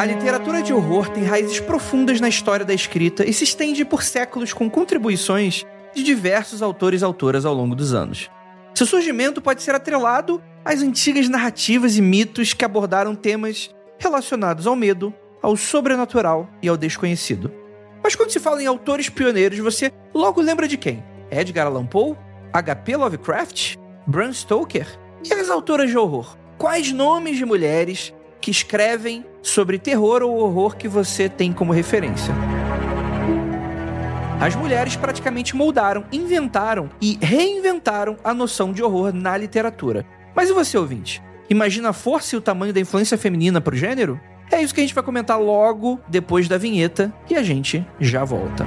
A literatura de horror tem raízes profundas na história da escrita e se estende por séculos com contribuições de diversos autores e autoras ao longo dos anos. Seu surgimento pode ser atrelado às antigas narrativas e mitos que abordaram temas relacionados ao medo, ao sobrenatural e ao desconhecido. Mas quando se fala em autores pioneiros, você logo lembra de quem? Edgar Allan Poe? H.P. Lovecraft? Bram Stoker? E as autoras de horror? Quais nomes de mulheres que escrevem sobre terror ou horror que você tem como referência? As mulheres praticamente moldaram, inventaram e reinventaram a noção de horror na literatura. Mas e você, ouvinte? Imagina a força e o tamanho da influência feminina pro gênero? É isso que a gente vai comentar logo depois da vinheta e a gente já volta.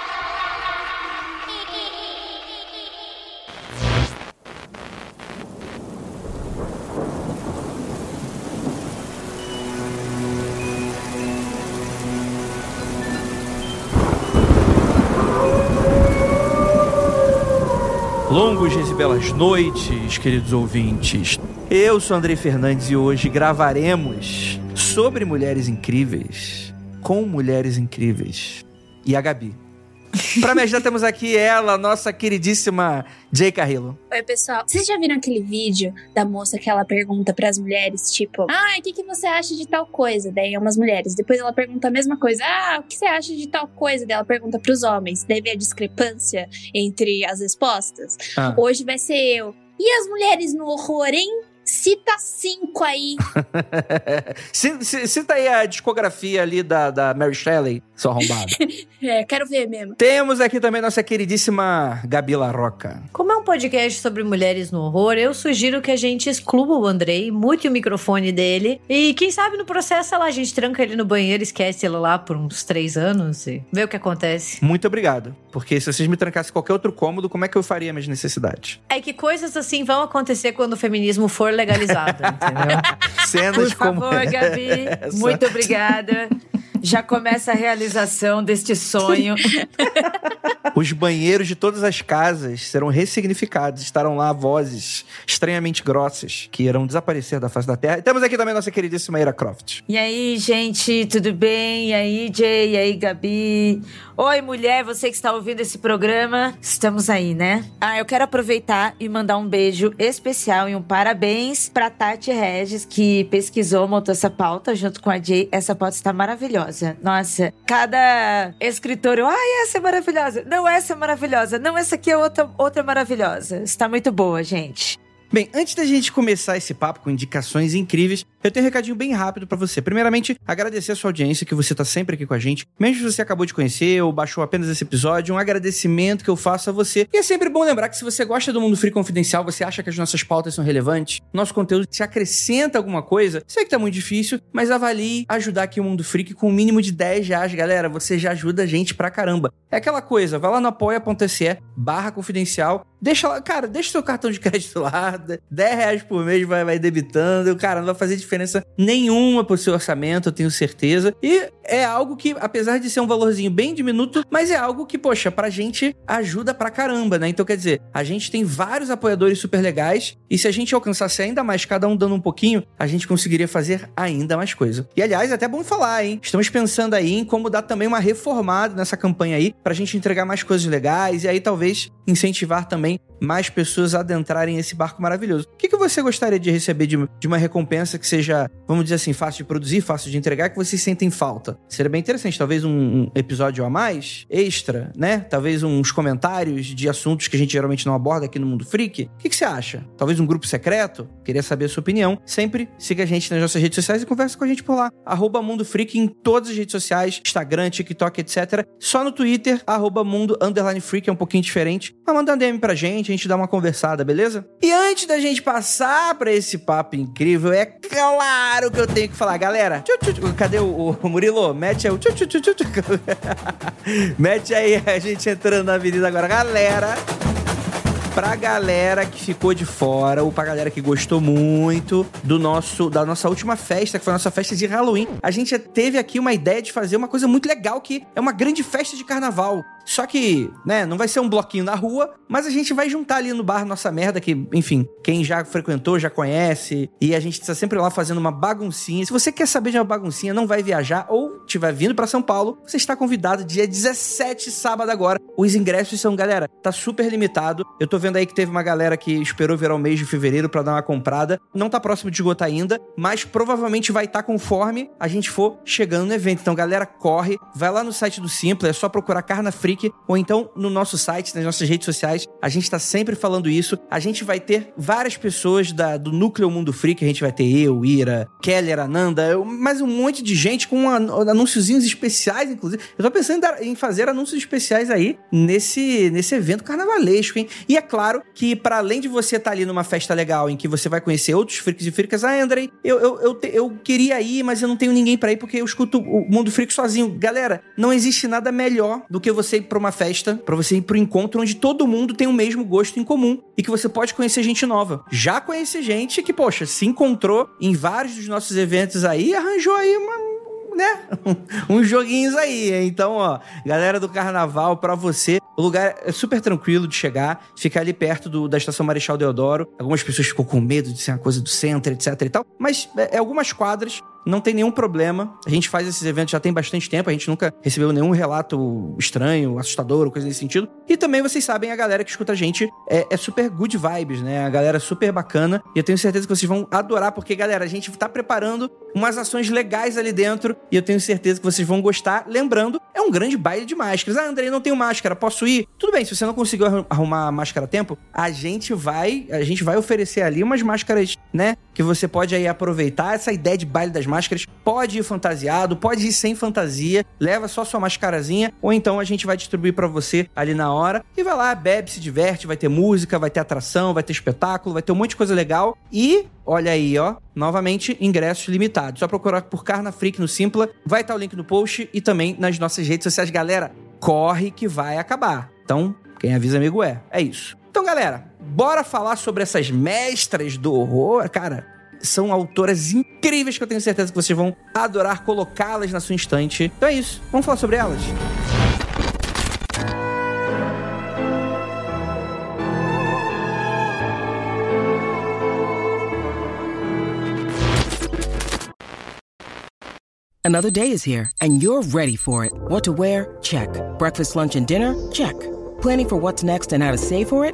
Belas noites, queridos ouvintes. Eu sou Andrei Fernandes e hoje gravaremos sobre mulheres incríveis, com mulheres incríveis. E a Gabi. Pra me ajudar, temos aqui ela, nossa queridíssima Jay Carrillo. Oi, pessoal. Vocês já viram aquele vídeo da moça que ela pergunta pras mulheres, tipo, ah, o que, que você acha de tal coisa? Daí é umas mulheres. Depois ela pergunta a mesma coisa, ah, o que você acha de tal coisa? Daí ela pergunta pros homens. Daí vem a discrepância entre as respostas. Ah. Hoje vai ser eu. E as mulheres no horror, hein? Cita cinco aí. Cita aí a discografia ali da, da Mary Shelley, seu arrombado. É, quero ver mesmo. Temos aqui também nossa queridíssima Gabi Larroca. Como é um podcast sobre mulheres no horror, eu sugiro que a gente exclua o Andrei, mute o microfone dele e quem sabe no processo, sei lá, a gente tranca ele no banheiro, esquece ele lá por uns três anos e vê o que acontece. Muito obrigado. Porque se vocês me trancassem em qualquer outro cômodo, como é que eu faria minhas necessidades? É que coisas assim vão acontecer quando o feminismo for legalizado, entendeu? Cenas Por como favor, Gabi, essa. muito obrigada. Já começa a realização deste sonho. Os banheiros de todas as casas serão ressignificados. Estarão lá vozes estranhamente grossas que irão desaparecer da face da Terra. E temos aqui também nossa queridíssima Ira Croft. E aí, gente, tudo bem? E aí, Jay? E aí, Gabi? Oi, mulher, você que está ouvindo esse programa. Estamos aí, né? Ah, eu quero aproveitar e mandar um beijo especial e um parabéns pra Tati Regis, que pesquisou, montou essa pauta junto com a Jay. Essa pauta está maravilhosa. Nossa, cada escritor, ai, essa é maravilhosa. Não, essa é maravilhosa. Não, essa aqui é outra, outra maravilhosa. Está muito boa, gente. Bem, antes da gente começar esse papo com indicações incríveis, eu tenho um recadinho bem rápido pra você. Primeiramente, agradecer a sua audiência, que você tá sempre aqui com a gente. Mesmo se você acabou de conhecer ou baixou apenas esse episódio, um agradecimento que eu faço a você. E é sempre bom lembrar que se você gosta do Mundo Free Confidencial, você acha que as nossas pautas são relevantes, nosso conteúdo te acrescenta alguma coisa, sei que tá muito difícil, mas avalie ajudar aqui o Mundo Freak com o mínimo de 10 reais, galera. Você já ajuda a gente pra caramba. É aquela coisa, vai lá no apoia.se barra confidencial, deixa lá, cara, deixa seu cartão de crédito lá, 10 reais por mês vai, vai debitando, cara, não vai fazer diferença nenhuma pro seu orçamento, eu tenho certeza. E é algo que, apesar de ser um valorzinho bem diminuto, mas é algo que, poxa, pra gente ajuda pra caramba, né? Então, quer dizer, a gente tem vários apoiadores super legais, e se a gente alcançasse ainda mais, cada um dando um pouquinho, a gente conseguiria fazer ainda mais coisa. E, aliás, é até bom falar, hein? Estamos pensando aí em como dar também uma reformada nessa campanha aí, pra gente entregar mais coisas legais, e aí talvez incentivar também mais pessoas adentrarem esse barco maravilhoso. O que, que você gostaria de receber de, de uma recompensa que seja, vamos dizer assim, fácil de produzir, fácil de entregar, que vocês sentem falta? Seria bem interessante. Talvez um, um episódio a mais, extra, né? Talvez uns comentários de assuntos que a gente geralmente não aborda aqui no Mundo Freak. O que, que você acha? Talvez um grupo secreto? Queria saber a sua opinião. Sempre siga a gente nas nossas redes sociais e converse com a gente por lá. Arroba Mundo Freak em todas as redes sociais, Instagram, TikTok, etc. Só no Twitter, arroba Mundo Freak, é um pouquinho diferente. Mas manda um DM pra gente, gente dá uma conversada, beleza? E antes da gente passar pra esse papo incrível, é claro que eu tenho que falar, galera. Cadê o, o Murilo? Mete aí o. Mete aí a gente entrando na avenida agora. Galera, pra galera que ficou de fora, ou pra galera que gostou muito do nosso da nossa última festa, que foi a nossa festa de Halloween. A gente teve aqui uma ideia de fazer uma coisa muito legal que é uma grande festa de carnaval. Só que, né, não vai ser um bloquinho na rua, mas a gente vai juntar ali no bar nossa merda, que, enfim, quem já frequentou já conhece, e a gente está sempre lá fazendo uma baguncinha. Se você quer saber de uma baguncinha, não vai viajar ou tiver vindo para São Paulo, você está convidado dia 17, sábado agora. Os ingressos são, galera, tá super limitado. Eu tô vendo aí que teve uma galera que esperou virar o mês de fevereiro para dar uma comprada. Não tá próximo de esgotar ainda, mas provavelmente vai estar tá conforme a gente for chegando no evento. Então, galera, corre, vai lá no site do Simpla, é só procurar Carna Freak ou então no nosso site, nas nossas redes sociais. A gente tá sempre falando isso. A gente vai ter várias pessoas da, do núcleo Mundo Freak, a gente vai ter eu, Ira, Keller, Ananda, eu- mais um monte de gente com an- anunciozinhos especiais, inclusive. Eu tô pensando em, dar- em fazer anúncios especiais aí nesse, nesse evento carnavalesco, hein? E é claro que, para além de você estar ali numa festa legal em que você vai conhecer outros freaks e freaks, ah, Andrei, eu, eu, eu, te- eu queria ir, mas eu não tenho ninguém pra ir porque eu escuto o Mundo Freak sozinho. Galera, não existe nada melhor do que você ir pra uma festa, pra você ir pro encontro onde todo mundo tem o mesmo gosto em comum e que você pode conhecer gente nova. Já conheci gente que, poxa, se encontrou em vários dos nossos eventos aí arranjou aí uma né? Uns joguinhos aí. Então, ó, galera do carnaval, pra você, o lugar é super tranquilo de chegar, fica ali perto do- da estação Marechal Deodoro. Algumas pessoas ficam com medo de ser uma coisa do centro, etc e tal. Mas é, é algumas quadras. Não tem nenhum problema. A gente faz esses eventos já tem bastante tempo. A gente nunca recebeu nenhum relato estranho, assustador ou coisa nesse sentido. E também vocês sabem, a galera que escuta a gente é, é super good vibes, né? A galera é super bacana. E eu tenho certeza que vocês vão adorar, porque, galera, a gente tá preparando umas ações legais ali dentro. E eu tenho certeza que vocês vão gostar. Lembrando, é um grande baile de máscaras. Ah, Andrei, não tenho máscara, posso ir? Tudo bem, se você não conseguiu arru- arrumar a máscara a tempo, a gente vai, a gente vai oferecer ali umas máscaras, né? Que você pode aí aproveitar. Essa ideia de baile das máscaras pode ir fantasiado, pode ir sem fantasia, leva só sua mascarazinha, ou então a gente vai distribuir pra você ali na hora. E vai lá, bebe, se diverte, vai ter música, vai ter atração, vai ter espetáculo, vai ter um monte de coisa legal. E Olha aí, ó. Novamente, ingressos limitados. Só procurar por Carna Freak no Simpla. Vai estar o link no post e também nas nossas redes sociais. Galera, corre que vai acabar. Então, quem avisa amigo é. É isso. Então, galera, bora falar sobre essas mestras do horror. Cara, são autoras incríveis que eu tenho certeza que vocês vão adorar colocá-las na sua estante. Então é isso. Vamos falar sobre elas? Another day is here, and you're ready for it. What to wear? Check. Breakfast, lunch, and dinner? Check. Planning for what's next and how to save for it?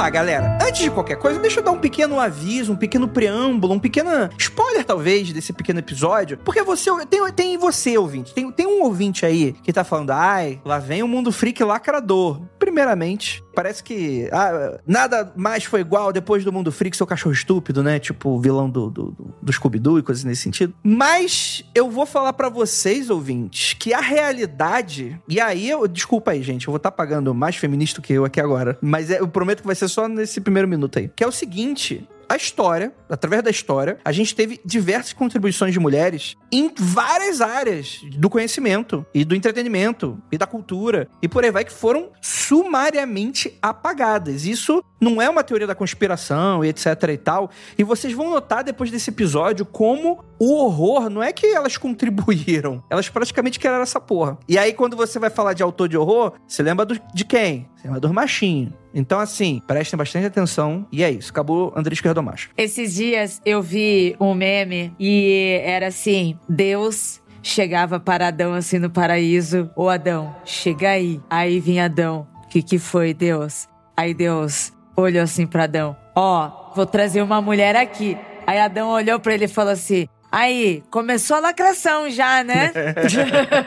Lá, galera. Antes de qualquer coisa, deixa eu dar um pequeno aviso, um pequeno preâmbulo, um pequeno spoiler, talvez, desse pequeno episódio. Porque você tem, tem você, ouvinte. Tem, tem um ouvinte aí que tá falando, ai, lá vem o mundo freak lacrador. Primeiramente, parece que ah, nada mais foi igual depois do mundo freak, seu cachorro estúpido, né? Tipo vilão do, do, do, do Scooby-Doo e coisas nesse sentido. Mas eu vou falar pra vocês, ouvintes, que a realidade. E aí, eu, desculpa aí, gente, eu vou estar pagando mais feminista que eu aqui agora. Mas é, eu prometo que vai ser só nesse primeiro minuto aí. Que é o seguinte. A história, através da história, a gente teve diversas contribuições de mulheres em várias áreas do conhecimento e do entretenimento e da cultura e por aí vai que foram sumariamente apagadas. Isso não é uma teoria da conspiração e etc e tal. E vocês vão notar depois desse episódio como o horror não é que elas contribuíram, elas praticamente criaram essa porra. E aí quando você vai falar de autor de horror, você lembra do, de quem? Você lembra dos machinhos. Então, assim, prestem bastante atenção. E é isso. Acabou André Esquerdo Macho. Esses dias eu vi um meme e era assim: Deus chegava para Adão assim no paraíso. Ô Adão, chega aí. Aí vinha Adão. O que, que foi, Deus? Aí Deus olhou assim para Adão: Ó, oh, vou trazer uma mulher aqui. Aí Adão olhou para ele e falou assim: Aí, começou a lacração já, né?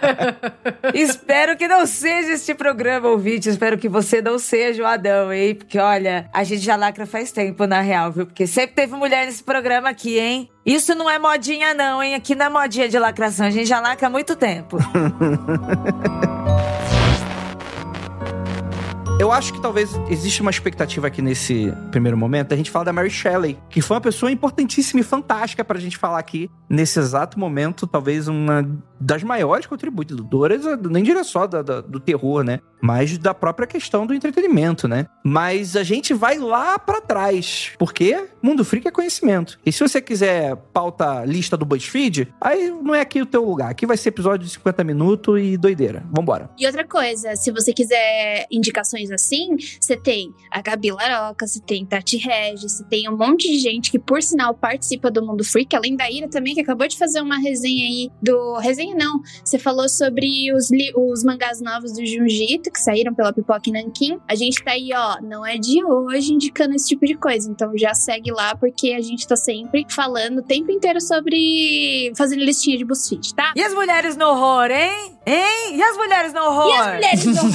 espero que não seja este programa, ouvinte. Espero que você não seja o Adão, hein? Porque, olha, a gente já lacra faz tempo, na real, viu? Porque sempre teve mulher nesse programa aqui, hein? Isso não é modinha, não, hein? Aqui não é modinha de lacração. A gente já lacra há muito tempo. Eu acho que talvez existe uma expectativa aqui nesse primeiro momento a gente falar da Mary Shelley, que foi uma pessoa importantíssima e fantástica pra gente falar aqui nesse exato momento, talvez uma das maiores contribuidoras, nem diria só do terror, né? Mas da própria questão do entretenimento, né? Mas a gente vai lá para trás, porque Mundo Freak é conhecimento. E se você quiser pauta lista do BuzzFeed, aí não é aqui o teu lugar. Aqui vai ser episódio de 50 minutos e doideira. Vambora. E outra coisa, se você quiser indicações assim, você tem a Gabi Laroca, você tem Tati Regis, você tem um monte de gente que, por sinal, participa do Mundo Freak, além da Ira também, que acabou de fazer uma resenha aí do. Resenha não. Você falou sobre os, os mangás novos do Junjito, que saíram pela Pipoca Nankin. A gente tá aí, ó, não é de hoje indicando esse tipo de coisa. Então já segue lá, porque a gente tá sempre falando o tempo inteiro sobre fazer listinha de BuzzFeed, tá? E as mulheres no horror, hein? Hein? E as mulheres no horror? E as mulheres no horror?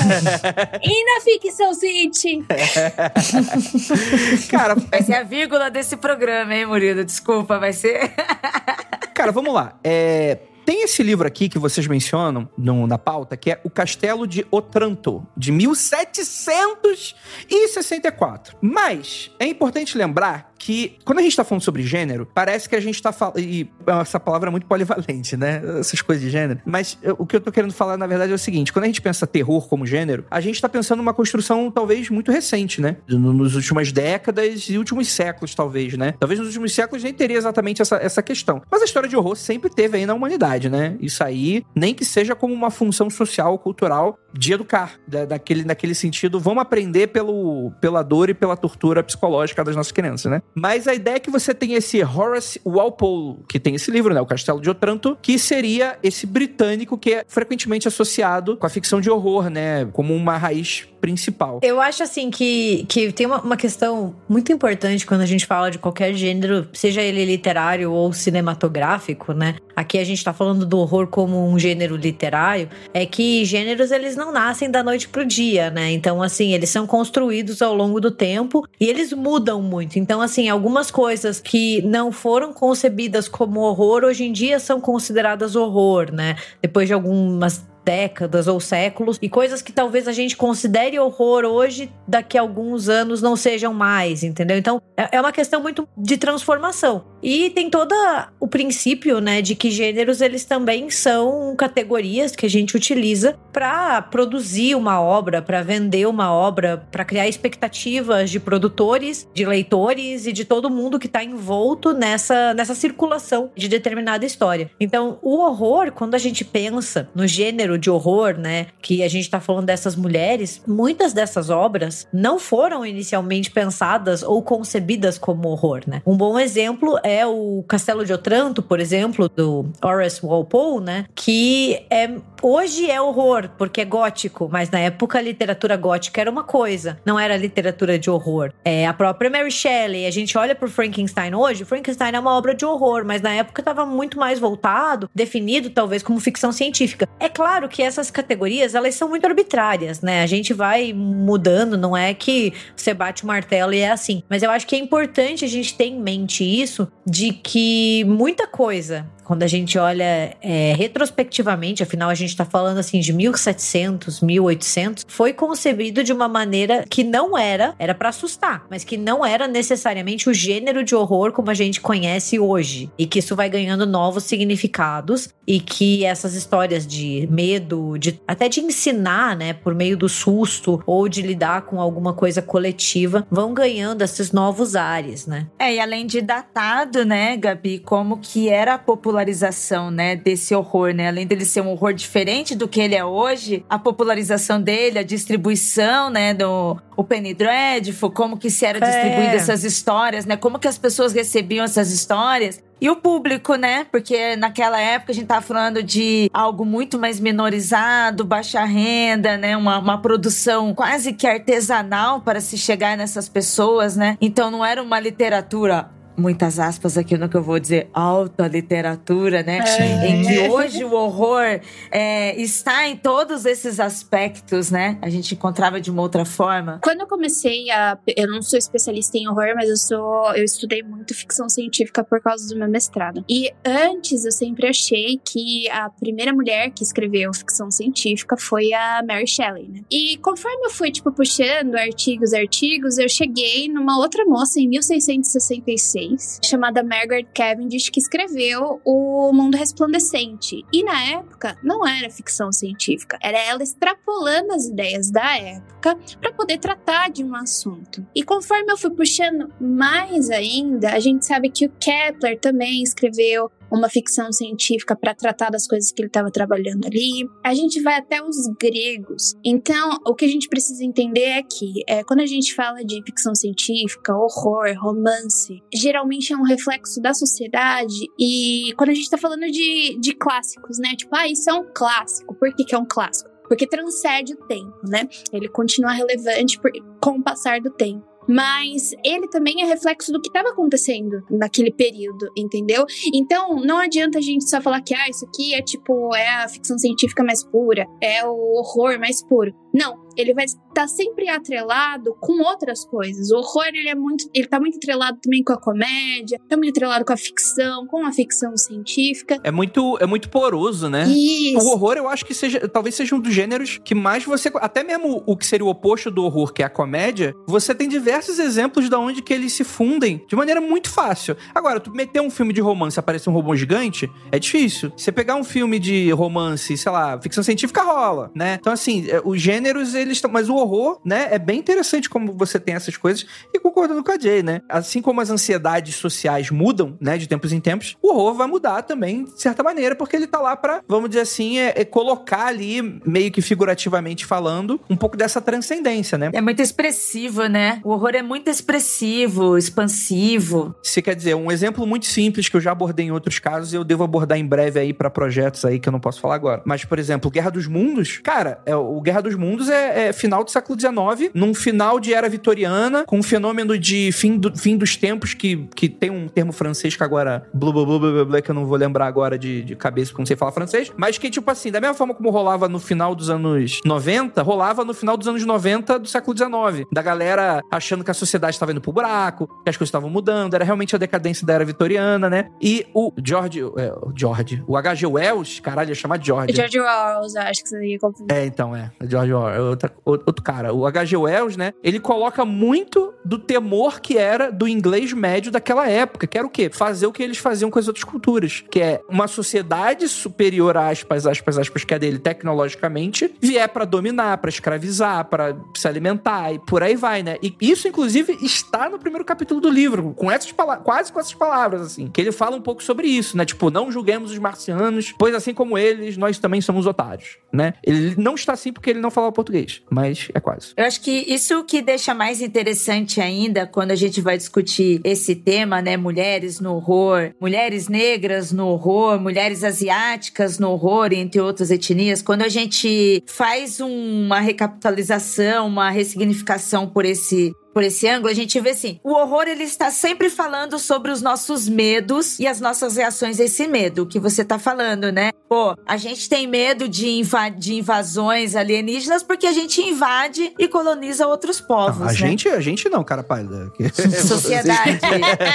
e na ficção city? Cara, vai ser a vírgula desse programa, hein, Murilo? Desculpa, vai ser. Cara, vamos lá. É, tem esse livro aqui que vocês mencionam no, na pauta, que é O Castelo de Otranto, de 1764. Mas é importante lembrar que quando a gente tá falando sobre gênero, parece que a gente tá falando. E essa palavra é muito polivalente, né? Essas coisas de gênero. Mas o que eu tô querendo falar, na verdade, é o seguinte: quando a gente pensa terror como gênero, a gente tá pensando numa construção talvez muito recente, né? Nos últimas décadas e últimos séculos, talvez, né? Talvez nos últimos séculos nem teria exatamente essa, essa questão. Mas a história de horror sempre teve aí na humanidade, né? Isso aí, nem que seja como uma função social, cultural, de educar. Da, daquele, naquele sentido, vamos aprender pelo, pela dor e pela tortura psicológica das nossas crianças, né? Mas a ideia é que você tem esse Horace Walpole, que tem esse livro, né? O Castelo de Otranto, que seria esse britânico que é frequentemente associado com a ficção de horror, né? Como uma raiz principal. Eu acho assim que, que tem uma, uma questão muito importante quando a gente fala de qualquer gênero, seja ele literário ou cinematográfico, né? Aqui a gente tá falando do horror como um gênero literário, é que gêneros eles não nascem da noite pro dia, né? Então, assim, eles são construídos ao longo do tempo e eles mudam muito. Então, assim, algumas coisas que não foram concebidas como horror, hoje em dia são consideradas horror, né? Depois de algumas décadas ou séculos e coisas que talvez a gente considere horror hoje, daqui a alguns anos não sejam mais, entendeu? Então é, é uma questão muito de transformação. E tem todo o princípio, né, de que gêneros eles também são categorias que a gente utiliza para produzir uma obra, para vender uma obra, para criar expectativas de produtores, de leitores e de todo mundo que está envolto nessa, nessa circulação de determinada história. Então, o horror, quando a gente pensa no gênero de horror, né? Que a gente tá falando dessas mulheres, muitas dessas obras não foram inicialmente pensadas ou concebidas como horror, né? Um bom exemplo é o Castelo de Otranto, por exemplo, do Horace Walpole, né? Que é hoje é horror, porque é gótico, mas na época a literatura gótica era uma coisa, não era literatura de horror. É a própria Mary Shelley, a gente olha pro Frankenstein hoje, Frankenstein é uma obra de horror, mas na época estava muito mais voltado, definido talvez como ficção científica. É claro que essas categorias, elas são muito arbitrárias, né? A gente vai mudando, não é que você bate o martelo e é assim. Mas eu acho que é importante a gente ter em mente isso de que muita coisa quando a gente olha é, retrospectivamente, afinal a gente está falando assim de 1700, 1800, foi concebido de uma maneira que não era, era para assustar, mas que não era necessariamente o gênero de horror como a gente conhece hoje. E que isso vai ganhando novos significados e que essas histórias de medo, de até de ensinar, né, por meio do susto ou de lidar com alguma coisa coletiva, vão ganhando esses novos ares, né? É, e além de datado, né, Gabi, como que era a popularização, né, desse horror, né? Além dele ser um horror diferente do que ele é hoje, a popularização dele, a distribuição, né, do o Penny Dreadful, como que se era distribuída é. essas histórias, né? Como que as pessoas recebiam essas histórias. E o público, né? Porque naquela época a gente tava falando de algo muito mais menorizado, baixa renda, né? Uma, uma produção quase que artesanal para se chegar nessas pessoas, né? Então não era uma literatura muitas aspas aqui no que eu vou dizer, alta literatura, né? É. Em que hoje o horror é, está em todos esses aspectos, né? A gente encontrava de uma outra forma. Quando eu comecei a. Eu não sou especialista em horror, mas eu sou. Eu estudei muito ficção científica por causa do meu mestrado. E antes eu sempre achei que a primeira mulher que escreveu ficção científica foi a Mary Shelley, né? E conforme eu fui, tipo, puxando artigos, artigos, eu cheguei numa outra moça em 1666 chamada Margaret Cavendish, que escreveu O Mundo Resplandecente. E na época não era ficção científica, era ela extrapolando as ideias da época para poder tratar de um assunto. E conforme eu fui puxando mais ainda, a gente sabe que o Kepler também escreveu uma ficção científica para tratar das coisas que ele estava trabalhando ali. A gente vai até os gregos. Então, o que a gente precisa entender é que é, quando a gente fala de ficção científica, horror, romance, geralmente é um reflexo da sociedade. E quando a gente está falando de, de clássicos, né? Tipo, ah, isso é um clássico. Por que, que é um clássico? Porque transcende o tempo, né? Ele continua relevante por, com o passar do tempo mas ele também é reflexo do que estava acontecendo naquele período, entendeu? Então, não adianta a gente só falar que ah, isso aqui é tipo é a ficção científica mais pura, é o horror mais puro. Não, ele vai estar sempre atrelado com outras coisas. O horror, ele é muito, ele tá muito atrelado também com a comédia, tá muito atrelado com a ficção, com a ficção científica. É muito, é muito poroso, né? Isso. O horror, eu acho que seja, talvez seja um dos gêneros que mais você, até mesmo o que seria o oposto do horror, que é a comédia, você tem diversos exemplos de onde que eles se fundem de maneira muito fácil. Agora, tu meter um filme de romance e aparecer um robô gigante, é difícil. Você pegar um filme de romance, sei lá, ficção científica rola, né? Então, assim, é, os gêneros, eles estão. Mas o horror, né? É bem interessante como você tem essas coisas. E concordando com a Jay, né? Assim como as ansiedades sociais mudam, né? De tempos em tempos, o horror vai mudar também, de certa maneira, porque ele tá lá pra, vamos dizer assim, é, é colocar ali, meio que figurativamente falando, um pouco dessa transcendência, né? É muito expressivo, né? O horror é muito expressivo, expansivo. Se quer dizer, um exemplo muito simples que eu já abordei em outros casos e eu devo abordar em breve aí para projetos aí que eu não posso falar agora. Mas, por exemplo, Guerra dos Mundos, cara, é, o Guerra dos Mundos é, é final do século XIX, num final de era vitoriana, com um fenômeno de fim, do, fim dos tempos, que, que tem um termo francês que agora, blá, blá, blá, blá, blá, que eu não vou lembrar agora de, de cabeça, porque não sei falar francês, mas que, tipo assim, da mesma forma como rolava no final dos anos 90, rolava no final dos anos 90 do século XIX. Da galera achando que a sociedade estava indo pro buraco, que as coisas estavam mudando, era realmente a decadência da era vitoriana, né? E o George, é, o George, o H.G. Wells, caralho, ia chamar George. George Wells, acho que você ia confundir. É, então, é. George Wells, é outra, outro cara. O H.G. Wells, né? Ele coloca muito do temor que era do inglês médio daquela época, que era o quê? Fazer o que eles faziam com as outras culturas, que é uma sociedade superior, aspas, aspas, aspas, que é dele tecnologicamente, vier para dominar, para escravizar, para se alimentar e por aí vai, né? E isso, inclusive, está no primeiro capítulo do livro, com essas quase com essas palavras, assim, que ele fala um pouco sobre isso, né? Tipo, não julguemos os marcianos, pois assim como eles, nós também somos otários, né? Ele não está assim porque ele não falava português, mas é quase. Eu acho que isso que deixa mais interessante ainda quando a gente vai discutir esse tema, né? Mulheres no horror, mulheres negras no horror, mulheres asiáticas no horror, entre outras etnias, quando a gente faz uma recapitalização, uma ressignificação por esse por esse ângulo, a gente vê assim, o horror ele está sempre falando sobre os nossos medos e as nossas reações a esse medo, que você tá falando, né? Pô, a gente tem medo de, inva de invasões alienígenas porque a gente invade e coloniza outros povos, a né? gente, a gente não, cara pálida. Sociedade.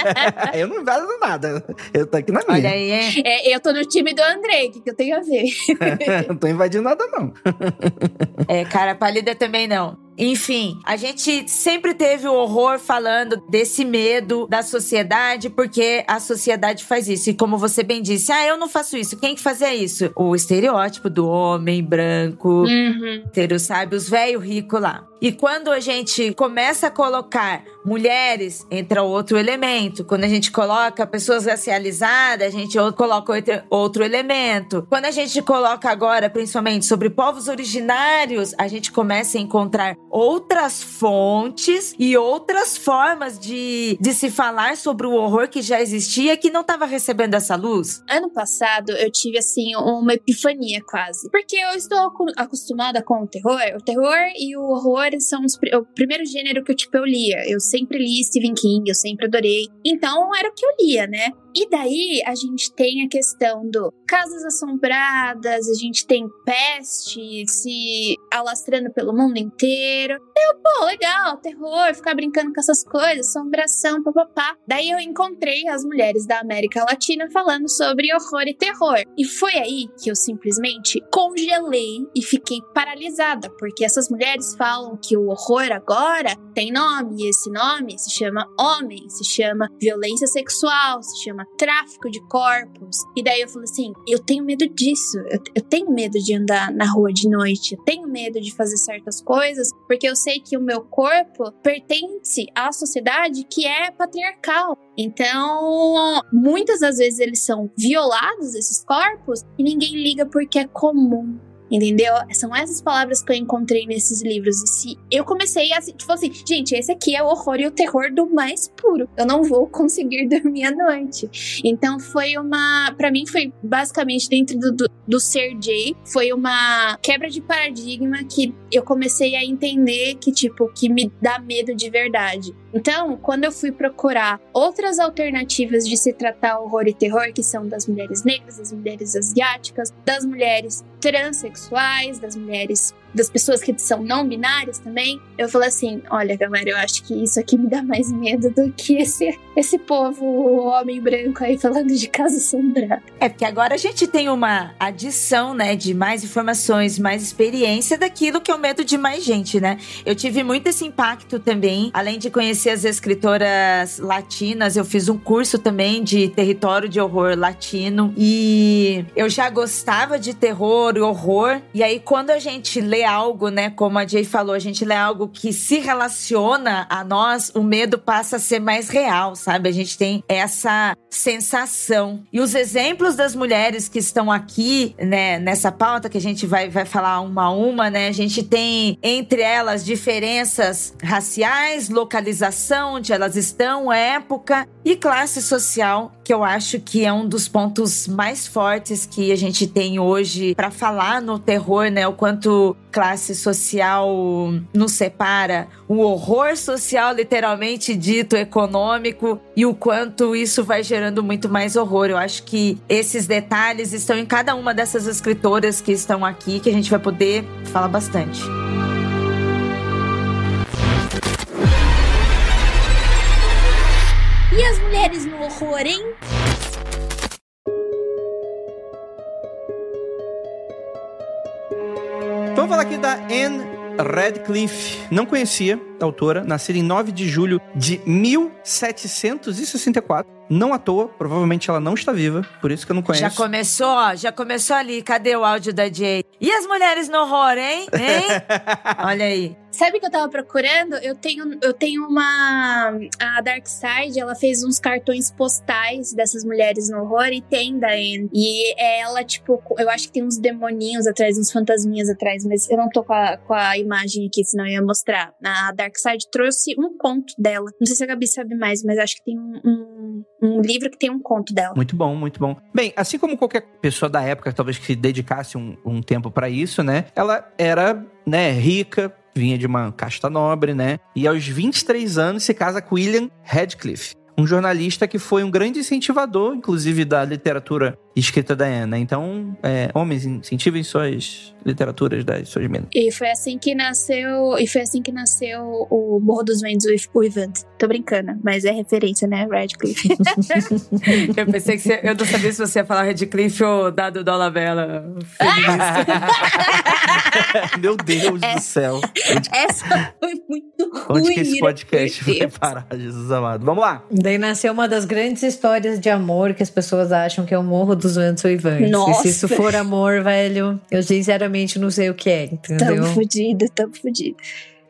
eu não invado nada. Eu tô aqui na minha. Olha aí, hein? É, eu tô no time do Andrei, o que, que eu tenho a ver? não tô invadindo nada, não. É, cara pálida também não. Enfim, a gente sempre teve o horror falando desse medo da sociedade, porque a sociedade faz isso. E como você bem disse, ah, eu não faço isso. Quem que fazia isso? O estereótipo do homem branco, Uhum. sabe? Os velho rico lá. E quando a gente começa a colocar mulheres, entra outro elemento. Quando a gente coloca pessoas racializadas, a gente coloca outro, elemento. Quando a gente coloca agora, principalmente sobre povos originários, a gente começa a encontrar outras fontes e outras formas de, de se falar sobre o horror que já existia que não estava recebendo essa luz. Ano passado eu tive assim uma epifania quase. Porque eu estou acostumada com o terror. O terror e o horror são os o primeiro gênero que eu, tipo, eu lia. Eu sempre li Stephen King, eu sempre adorei. Então era o que eu lia, né? E daí a gente tem a questão do casas assombradas, a gente tem peste se alastrando pelo mundo inteiro. Eu, pô, legal, terror, ficar brincando com essas coisas, assombração, papapá. Daí eu encontrei as mulheres da América Latina falando sobre horror e terror. E foi aí que eu simplesmente congelei e fiquei paralisada, porque essas mulheres falam que o horror agora tem nome, e esse nome se chama homem, se chama violência sexual, se chama tráfico de corpos. E daí eu falei assim: eu tenho medo disso, eu, eu tenho medo de andar na rua de noite, eu tenho medo de fazer certas coisas, porque eu sei que o meu corpo pertence à sociedade que é patriarcal. Então, muitas das vezes eles são violados, esses corpos, e ninguém liga porque é comum. Entendeu? São essas palavras que eu encontrei nesses livros. E se eu comecei a. Tipo assim, gente, esse aqui é o horror e o terror do mais puro. Eu não vou conseguir dormir à noite. Então foi uma. Pra mim, foi basicamente dentro do, do, do ser Jay. Foi uma quebra de paradigma que eu comecei a entender que, tipo, que me dá medo de verdade. Então, quando eu fui procurar outras alternativas de se tratar horror e terror, que são das mulheres negras, das mulheres asiáticas, das mulheres transexuais, das mulheres, das pessoas que são não binárias também, eu falei assim: olha, galera, eu acho que isso aqui me dá mais medo do que esse, esse povo homem branco aí falando de casa assombrada. É porque agora a gente tem uma adição, né, de mais informações, mais experiência daquilo que é o medo de mais gente, né? Eu tive muito esse impacto também, além de conhecer as escritoras latinas, eu fiz um curso também de território de horror latino e eu já gostava de terror e horror. E aí quando a gente lê algo, né, como a Jay falou, a gente lê algo que se relaciona a nós, o medo passa a ser mais real, sabe? A gente tem essa sensação. E os exemplos das mulheres que estão aqui, né, nessa pauta que a gente vai, vai falar uma a uma, né? A gente tem entre elas diferenças raciais, localização, onde elas estão, época e classe social, que eu acho que é um dos pontos mais fortes que a gente tem hoje para falar no terror, né? O quanto classe social nos separa, o horror social literalmente dito econômico e o quanto isso vai gerando muito mais horror. Eu acho que esses detalhes estão em cada uma dessas escritoras que estão aqui que a gente vai poder falar bastante. E as mulheres no horror, hein? Vamos falar aqui da Anne Radcliffe. Não conhecia a autora, nascida em 9 de julho de 1764. Não à toa, provavelmente ela não está viva, por isso que eu não conheço. Já começou, ó, já começou ali. Cadê o áudio da Jay? E as mulheres no horror, hein? Hein? Olha aí. Sabe o que eu tava procurando? Eu tenho, eu tenho uma. A Dark Side, ela fez uns cartões postais dessas mulheres no horror e tem da Anne. E ela, tipo, eu acho que tem uns demoninhos atrás, uns fantasminhas atrás, mas eu não tô com a, com a imagem aqui, senão eu ia mostrar. A Dark Side trouxe um conto dela. Não sei se a Gabi sabe mais, mas acho que tem um, um, um livro que tem um conto dela. Muito bom, muito bom. Bem, assim como qualquer pessoa da época, talvez que se dedicasse um, um tempo para isso, né? Ela era, né, rica, vinha de uma casta nobre, né? E aos 23 anos se casa com William Radcliffe, um jornalista que foi um grande incentivador, inclusive, da literatura escrita da Anna. Então, é, homens, incentivem suas literaturas das suas meninas. E foi assim que nasceu. E foi assim que nasceu o Morro dos Ventos Uivantes. Tô brincando, mas é referência, né? Radcliffe. eu pensei que você, eu não sabia se você ia falar Radcliffe ou Dado Dolabella. Meu Deus É. do céu. Essa foi muito ruim. Onde que esse podcast meu vai parar, Jesus amado? Vamos lá. Daí nasceu uma das grandes histórias de amor que as pessoas acham que é o Morro dos Ventos Uivantes. Nossa. E se isso for amor, velho, eu sinceramente não sei o que é, entendeu? Tamo fudido, tamo fudido.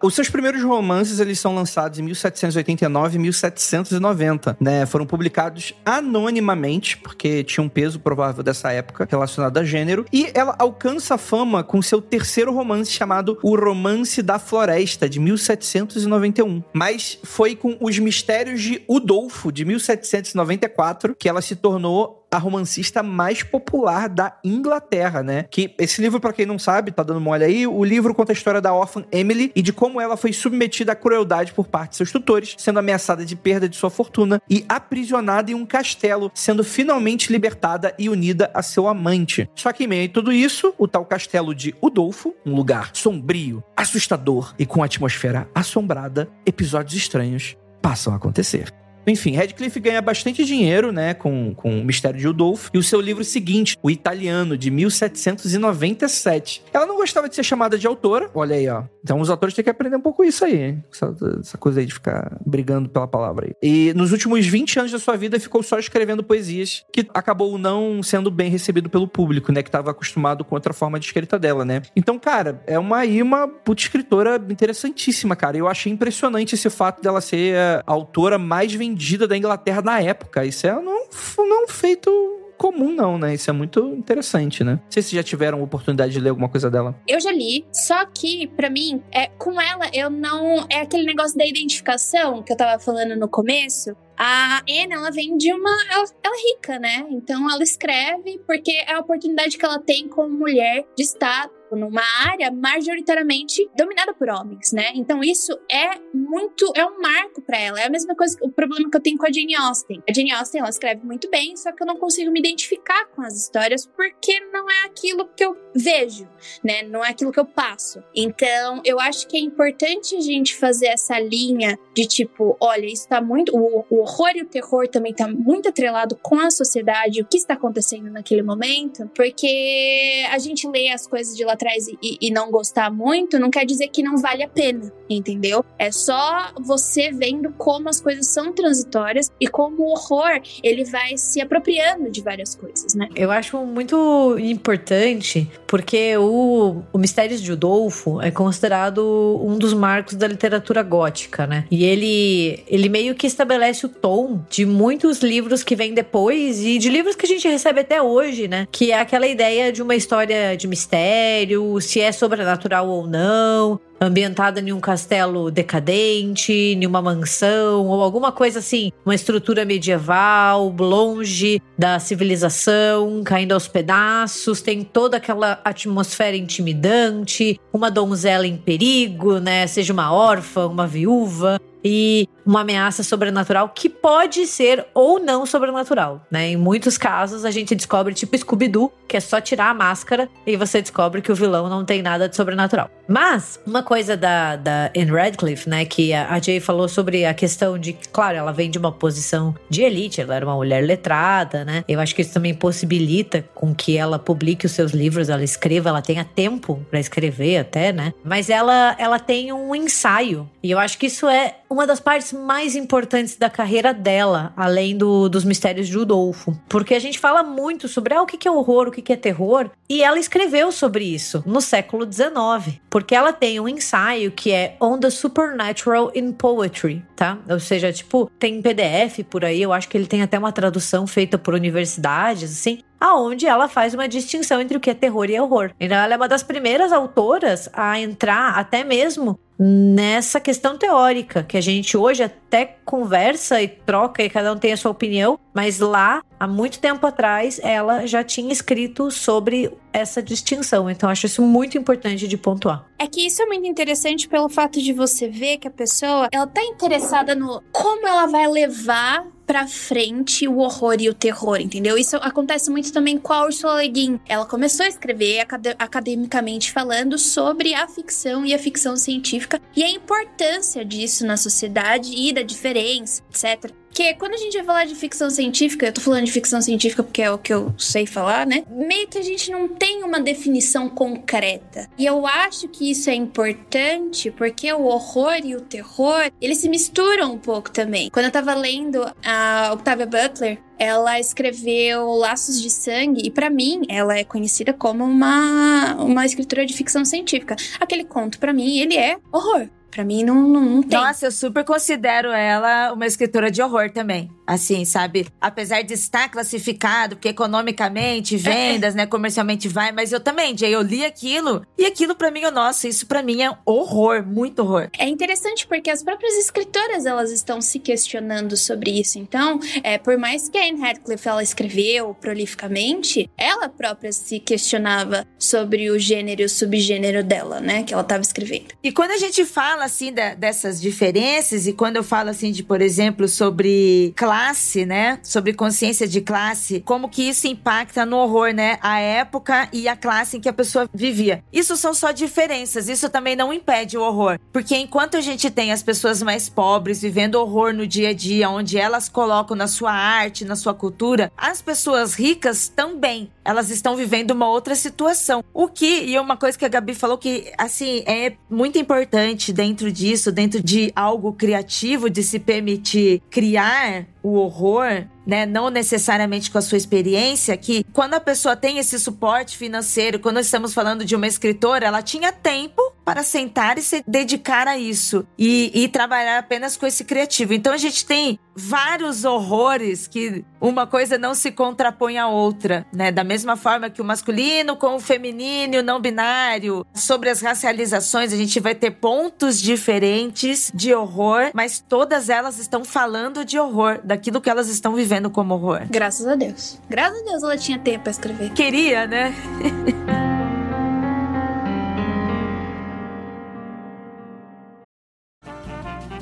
Os seus primeiros romances, eles são lançados em 1789 e 1790, né? Foram publicados anonimamente, porque tinha um peso provável dessa época relacionado a gênero. E ela alcança a fama com seu terceiro romance chamado O Romance da Floresta, de 1791. Mas foi com Os Mistérios de Udolfo, de 1794, que ela se tornou a romancista mais popular da Inglaterra, né? Que esse livro, pra quem não sabe, tá dando mole aí, o livro conta a história da órfã Emily e de como ela foi submetida à crueldade por parte de seus tutores, sendo ameaçada de perda de sua fortuna e aprisionada em um castelo, sendo finalmente libertada e unida a seu amante. Só que em meio a tudo isso, o tal castelo de Udolfo, um lugar sombrio, assustador e com atmosfera assombrada, episódios estranhos passam a acontecer. Enfim, Radcliffe ganha bastante dinheiro, né, com, com o Mistério de Udolfo. E o seu livro seguinte, O Italiano, de 1797. Ela não gostava de ser chamada de autora. Olha aí, ó. Então os autores têm que aprender um pouco isso aí, hein? Essa, essa coisa aí de ficar brigando pela palavra aí. E nos últimos 20 anos da sua vida ficou só escrevendo poesias, que acabou não sendo bem recebido pelo público, né, que estava acostumado com outra forma de escrita dela, né? Então, cara, é uma aí uma puta escritora interessantíssima, cara. Eu achei impressionante esse fato dela ser a autora mais vendida da Inglaterra na época. Isso é não, não feito comum, não, né? Isso é muito interessante, né? Não sei se já tiveram oportunidade de ler alguma coisa dela. Eu já li, só que, pra mim, é, com ela, eu não. É aquele negócio da identificação que eu tava falando no começo. A Anne, ela vem de uma. Ela, ela é rica, né? Então ela escreve porque é a oportunidade que ela tem como mulher de estar numa área majoritariamente dominada por homens, né? Então isso é muito, é um marco pra ela. É a mesma coisa, o problema que eu tenho com a Jane Austen. A Jane Austen, ela escreve muito bem, só que eu não consigo me identificar com as histórias porque não é aquilo que eu vejo, né? Não é aquilo que eu passo. Então, eu acho que é importante a gente fazer essa linha de tipo, olha, isso tá muito, o, o horror e o terror também tá muito atrelado com a sociedade, o que está acontecendo naquele momento, porque a gente lê as coisas de lá atrás e, e não gostar muito, não quer dizer que não vale a pena, entendeu? É só você vendo como as coisas são transitórias e como o horror ele vai se apropriando de várias coisas, né? Eu acho muito importante porque o, o Mistérios de Udolfo é considerado um dos marcos da literatura gótica, né? E ele, ele meio que estabelece o tom de muitos livros que vêm depois e de livros que a gente recebe até hoje, né? Que é aquela ideia de uma história de mistério, se é sobrenatural ou não, ambientada em um castelo decadente, em uma mansão ou alguma coisa assim, uma estrutura medieval, longe da civilização, caindo aos pedaços, tem toda aquela atmosfera intimidante, uma donzela em perigo, né, seja uma órfã, uma viúva, e uma ameaça sobrenatural que pode ser ou não sobrenatural, né? Em muitos casos a gente descobre tipo Scooby-Doo, que é só tirar a máscara e você descobre que o vilão não tem nada de sobrenatural. Mas uma coisa da, da Anne Radcliffe, né, que a, a Jay falou sobre a questão de, claro, ela vem de uma posição de elite, ela era uma mulher letrada, né? Eu acho que isso também possibilita com que ela publique os seus livros, ela escreva, ela tenha tempo para escrever até, né? Mas ela ela tem um ensaio e eu acho que isso é uma das partes mais importantes da carreira dela, além do, dos mistérios de Udolfo. Porque a gente fala muito sobre ah, o que é horror, o que é terror, e ela escreveu sobre isso no século XIX. Porque ela tem um ensaio que é On the Supernatural in Poetry, tá? Ou seja, tipo, tem PDF por aí, eu acho que ele tem até uma tradução feita por universidades, assim, aonde ela faz uma distinção entre o que é terror e horror. Então ela é uma das primeiras autoras a entrar até mesmo nessa questão teórica, que a gente hoje até conversa e troca e cada um tem a sua opinião, mas lá, há muito tempo atrás, ela já tinha escrito sobre essa distinção. Então, acho isso muito importante de pontuar. É que isso é muito interessante pelo fato de você ver que a pessoa, ela tá interessada no como ela vai levar pra frente o horror e o terror, entendeu? Isso acontece muito também com a Ursula Le Guin. Ela começou a escrever acad academicamente falando sobre a ficção e a ficção científica e a importância disso na sociedade e da diferença, etc. Porque quando a gente vai falar de ficção científica, eu tô falando de ficção científica porque é o que eu sei falar, né? Meio que a gente não tem uma definição concreta. E eu acho que isso é importante porque o horror e o terror, eles se misturam um pouco também. Quando eu tava lendo a Octavia Butler, ela escreveu Laços de Sangue e para mim ela é conhecida como uma uma escritora de ficção científica. Aquele conto para mim ele é horror. Pra mim, não, não, não tem. Nossa, eu super considero ela uma escritora de horror também. Assim, sabe? Apesar de estar classificado, porque economicamente, vendas, né, comercialmente vai, mas eu também, Jay, eu li aquilo e aquilo para mim, eu, nossa, isso para mim é horror, muito horror. É interessante porque as próprias escritoras, elas estão se questionando sobre isso. Então, é, por mais que a Anne Radcliffe, ela escreveu prolificamente, ela própria se questionava sobre o gênero e o subgênero dela, né, que ela estava escrevendo. E quando a gente fala, assim, dessas diferenças e quando eu falo, assim, de, por exemplo, sobre classe, né? Sobre consciência de classe, como que isso impacta no horror, né? A época e a classe em que a pessoa vivia. Isso são só diferenças, isso também não impede o horror. Porque enquanto a gente tem as pessoas mais pobres vivendo horror no dia a dia, onde elas colocam na sua arte, na sua cultura, as pessoas ricas também, elas estão vivendo uma outra situação. O que, e uma coisa que a Gabi falou que, assim, é muito importante dentro disso, dentro de algo criativo, de se permitir criar o horror, né, não necessariamente com a sua experiência, que quando a pessoa tem esse suporte financeiro, quando estamos falando de uma escritora, ela tinha tempo para sentar e se dedicar a isso e, e trabalhar apenas com esse criativo. Então a gente tem vários horrores que uma coisa não se contrapõe à outra, né? Da mesma forma que o masculino com o feminino não binário, sobre as racializações, a gente vai ter pontos diferentes de horror, mas todas elas estão falando de horror, daquilo que elas estão vivendo como horror. Graças a Deus. Graças a Deus ela tinha tempo para escrever. Queria, né?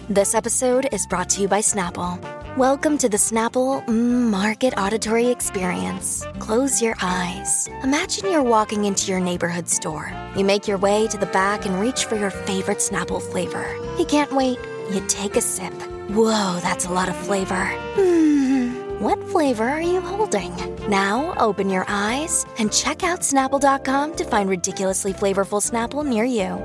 This episode is brought to you by Snapple. Welcome to the Snapple mm, Market Auditory Experience. Close your eyes. Imagine you're walking into your neighborhood store. You make your way to the back and reach for your favorite Snapple flavor. You can't wait. You take a sip. Whoa, that's a lot of flavor. Hmm, what flavor are you holding? Now open your eyes and check out Snapple.com to find ridiculously flavorful Snapple near you.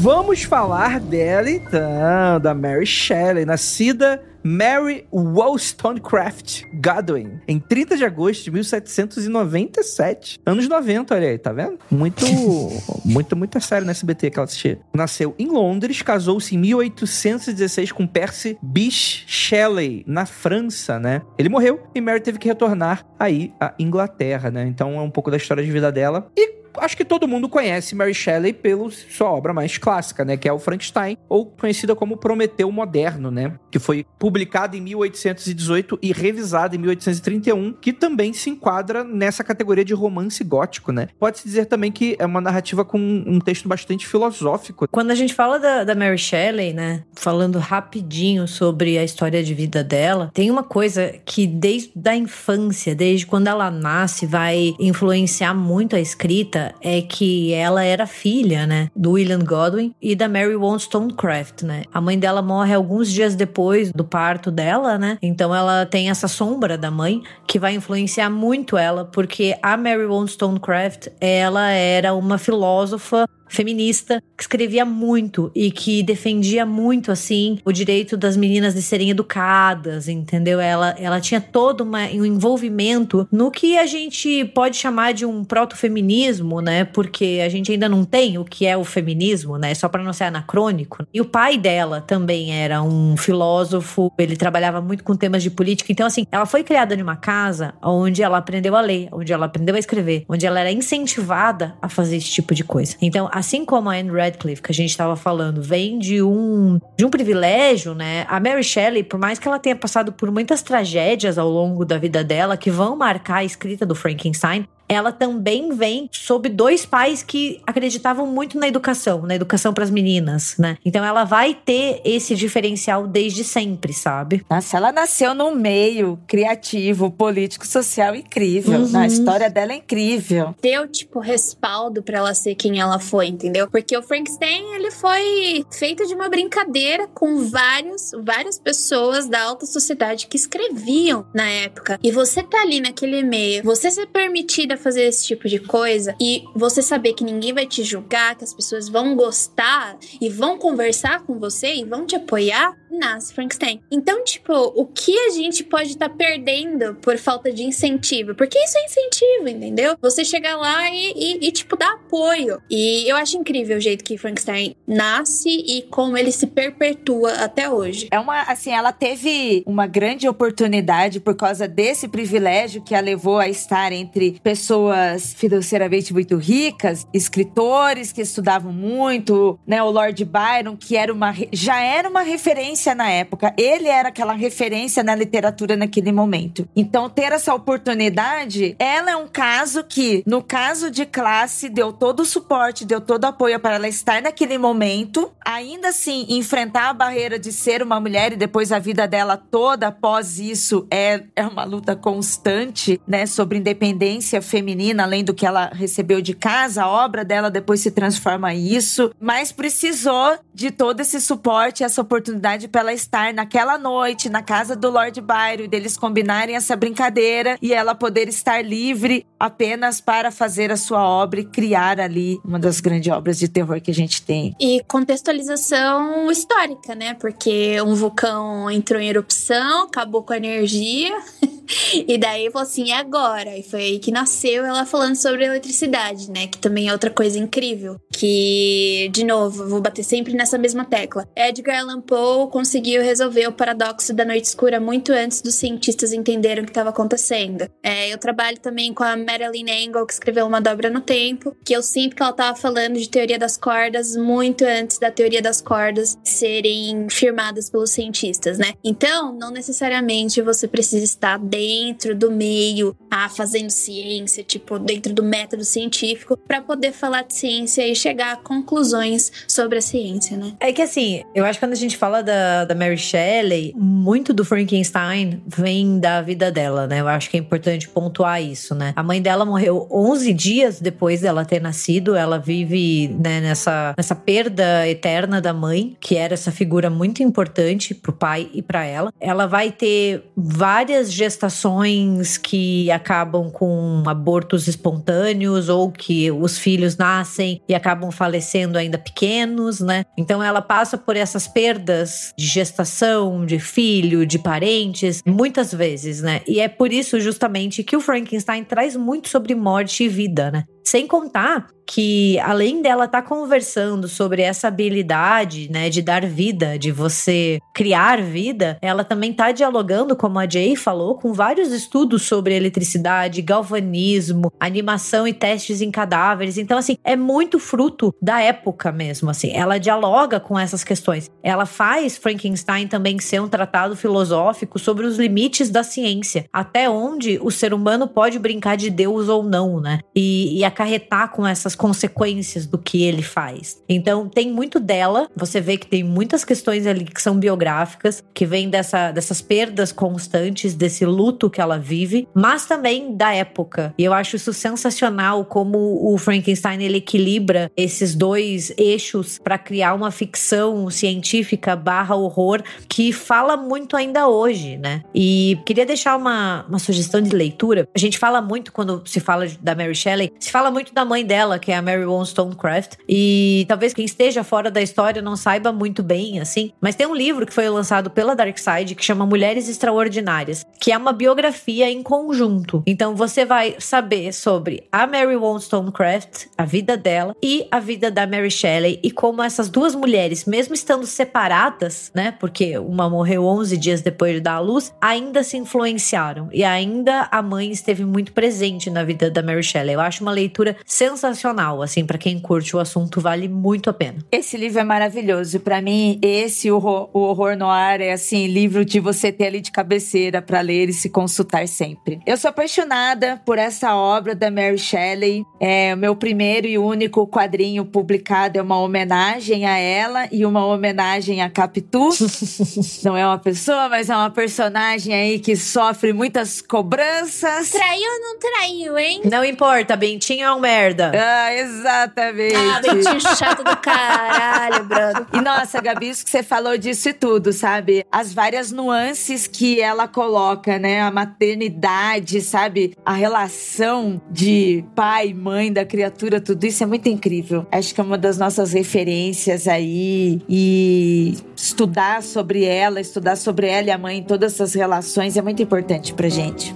Vamos falar dela então, da Mary Shelley, nascida Mary Wollstonecraft Godwin, em 30 de agosto de 1797. Anos 90, olha aí, tá vendo? Muito, muito, muito sério no SBT que ela assistia. Nasceu em Londres, casou-se em 1816 com Percy Bysshe Shelley, na França, né? Ele morreu e Mary teve que retornar aí à Inglaterra, né? Então é um pouco da história de vida dela. E acho que todo mundo conhece Mary Shelley pela sua obra mais clássica, né, que é o Frankenstein, ou conhecida como Prometeu Moderno, né, que foi publicada em 1818 e revisada em 1831, que também se enquadra nessa categoria de romance gótico, né. Pode-se dizer também que é uma narrativa com um texto bastante filosófico. Quando a gente fala da, da Mary Shelley, né, falando rapidinho sobre a história de vida dela, tem uma coisa que desde a infância, desde quando ela nasce, vai influenciar muito a escrita, é que ela era filha, né, do William Godwin e da Mary Wollstonecraft, né. A mãe dela morre alguns dias depois do parto dela, né. Então ela tem essa sombra da mãe que vai influenciar muito ela, porque a Mary Wollstonecraft, ela era uma filósofa feminista que escrevia muito e que defendia muito assim o direito das meninas de serem educadas, entendeu? Ela, ela tinha todo uma, um envolvimento no que a gente pode chamar de um proto-feminismo, né? Porque a gente ainda não tem o que é o feminismo, né? Só para não ser anacrônico. E o pai dela também era um filósofo, ele trabalhava muito com temas de política. Então, assim, ela foi criada numa casa onde ela aprendeu a ler, onde ela aprendeu a escrever, onde ela era incentivada a fazer esse tipo de coisa. Então, assim como a Anne Radcliffe, que a gente estava falando, vem de um, de um privilégio, né? A Mary Shelley, por mais que ela tenha passado por muitas tragédias ao longo da vida dela, que vão marcar a escrita do Frankenstein, ela também vem sob dois pais que acreditavam muito na educação, na educação para as meninas, né? Então ela vai ter esse diferencial desde sempre, sabe? Nossa, ela nasceu num meio criativo, político, social incrível. Uhum. A história dela é incrível. Deu tipo respaldo para ela ser quem ela foi, entendeu? Porque o Frankenstein, ele foi feito de uma brincadeira com vários, várias pessoas da alta sociedade que escreviam na época. E você tá ali naquele meio, você ser permitida fazer esse tipo de coisa e você saber que ninguém vai te julgar, que as pessoas vão gostar e vão conversar com você e vão te apoiar, nasce Frankenstein. Então, tipo, o que a gente pode estar tá perdendo por falta de incentivo? Porque isso é incentivo, entendeu? Você chegar lá e, e, e, tipo, dar apoio. E eu acho incrível o jeito que Frankenstein nasce e como ele se perpetua até hoje. É uma, assim, ela teve uma grande oportunidade por causa desse privilégio que a levou a estar entre pessoas financeiramente muito ricas, escritores que estudavam muito, né? O Lord Byron, que era uma já era uma referência na época. Ele era aquela referência na literatura naquele momento. Então, ter essa oportunidade, ela é um caso que, no caso de classe, deu todo o suporte, deu todo o apoio para ela estar naquele momento, ainda assim enfrentar a barreira de ser uma mulher e depois a vida dela toda após isso é, é uma luta constante, né, sobre independência feminina feminina, além do que ela recebeu de casa, a obra dela depois se transforma isso, mas precisou de todo esse suporte, essa oportunidade para ela estar naquela noite na casa do Lord Byron, e deles combinarem essa brincadeira e ela poder estar livre apenas para fazer a sua obra e criar ali uma das grandes obras de terror que a gente tem. E contextualização histórica, né? Porque um vulcão entrou em erupção, acabou com a energia. e daí falou assim, e agora? E foi aí que nasceu ela falando sobre eletricidade, né? Que também é outra coisa incrível. Que, de novo, vou bater sempre nessa mesma tecla. Edgar Allan Poe conseguiu resolver o paradoxo da noite escura muito antes dos cientistas entenderem o que estava acontecendo. É, eu trabalho também com a Marilyn Engel, que escreveu Uma Dobra no Tempo, que eu sinto que ela estava falando de teoria das cordas muito antes da teoria das cordas serem firmadas pelos cientistas, né? Então, não necessariamente você precisa estar dentro dentro do meio, ah, fazendo ciência, tipo, dentro do método científico, para poder falar de ciência e chegar a conclusões sobre a ciência, né? É que assim, eu acho que quando a gente fala da, da Mary Shelley, muito do Frankenstein vem da vida dela, né? Eu acho que é importante pontuar isso, né? A mãe dela morreu 11 dias depois dela ter nascido, ela vive né, nessa, nessa perda eterna da mãe, que era essa figura muito importante pro pai e para ela. Ela vai ter várias gestações gestações que acabam com abortos espontâneos ou que os filhos nascem e acabam falecendo ainda pequenos, né? Então ela passa por essas perdas de gestação, de filho, de parentes, muitas vezes, né? E é por isso justamente que o Frankenstein traz muito sobre morte e vida, né? Sem contar que além dela estar tá conversando sobre essa habilidade, né, de dar vida, de você criar vida, ela também está dialogando, como a Jay falou, com vários estudos sobre eletricidade, galvanismo, animação e testes em cadáveres. Então, assim, é muito fruto da época mesmo, assim. Ela dialoga com essas questões. Ela faz Frankenstein também ser um tratado filosófico sobre os limites da ciência, até onde o ser humano pode brincar de Deus ou não, né? E, e a acarretar com essas consequências do que ele faz. Então, tem muito dela. Você vê que tem muitas questões ali que são biográficas, que vêm dessa, dessas perdas constantes, desse luto que ela vive, mas também da época. E eu acho isso sensacional como o Frankenstein ele equilibra esses dois eixos para criar uma ficção científica barra horror que fala muito ainda hoje, né? E queria deixar uma, uma sugestão de leitura. A gente fala muito quando se fala da Mary Shelley, se fala fala muito da mãe dela, que é a Mary Wollstonecraft. E talvez quem esteja fora da história não saiba muito bem, assim. Mas tem um livro que foi lançado pela Dark Side que chama Mulheres Extraordinárias, que é uma biografia em conjunto. Então você vai saber sobre a Mary Wollstonecraft, a vida dela, e a vida da Mary Shelley, e como essas duas mulheres, mesmo estando separadas, né? Porque uma morreu 11 dias depois de dar à luz, ainda se influenciaram. E ainda a mãe esteve muito presente na vida da Mary Shelley. Eu acho uma leitura sensacional, assim, para quem curte o assunto, vale muito a pena. Esse livro é maravilhoso. Para mim, esse o horror, o horror noir é assim, livro de você ter ali de cabeceira para ler e se consultar sempre. Eu sou apaixonada por essa obra da Mary Shelley. É o meu primeiro e único quadrinho publicado é uma homenagem a ela e uma homenagem a Capitu. Não é uma pessoa, mas é uma personagem aí que sofre muitas cobranças. Traiu ou não traiu, hein? Não importa, Bentinho é um merda. Ah, exatamente. Ah, Bentinho chato do caralho, brother. E nossa, Gabi, isso que você falou disso e tudo, sabe? As várias nuances que ela coloca, né? A maternidade, sabe? A relação de pai, mãe da criatura, tudo isso é muito incrível. Acho que é uma das nossas referências aí e estudar sobre ela, estudar sobre ela e a mãe, todas essas relações é muito importante pra gente.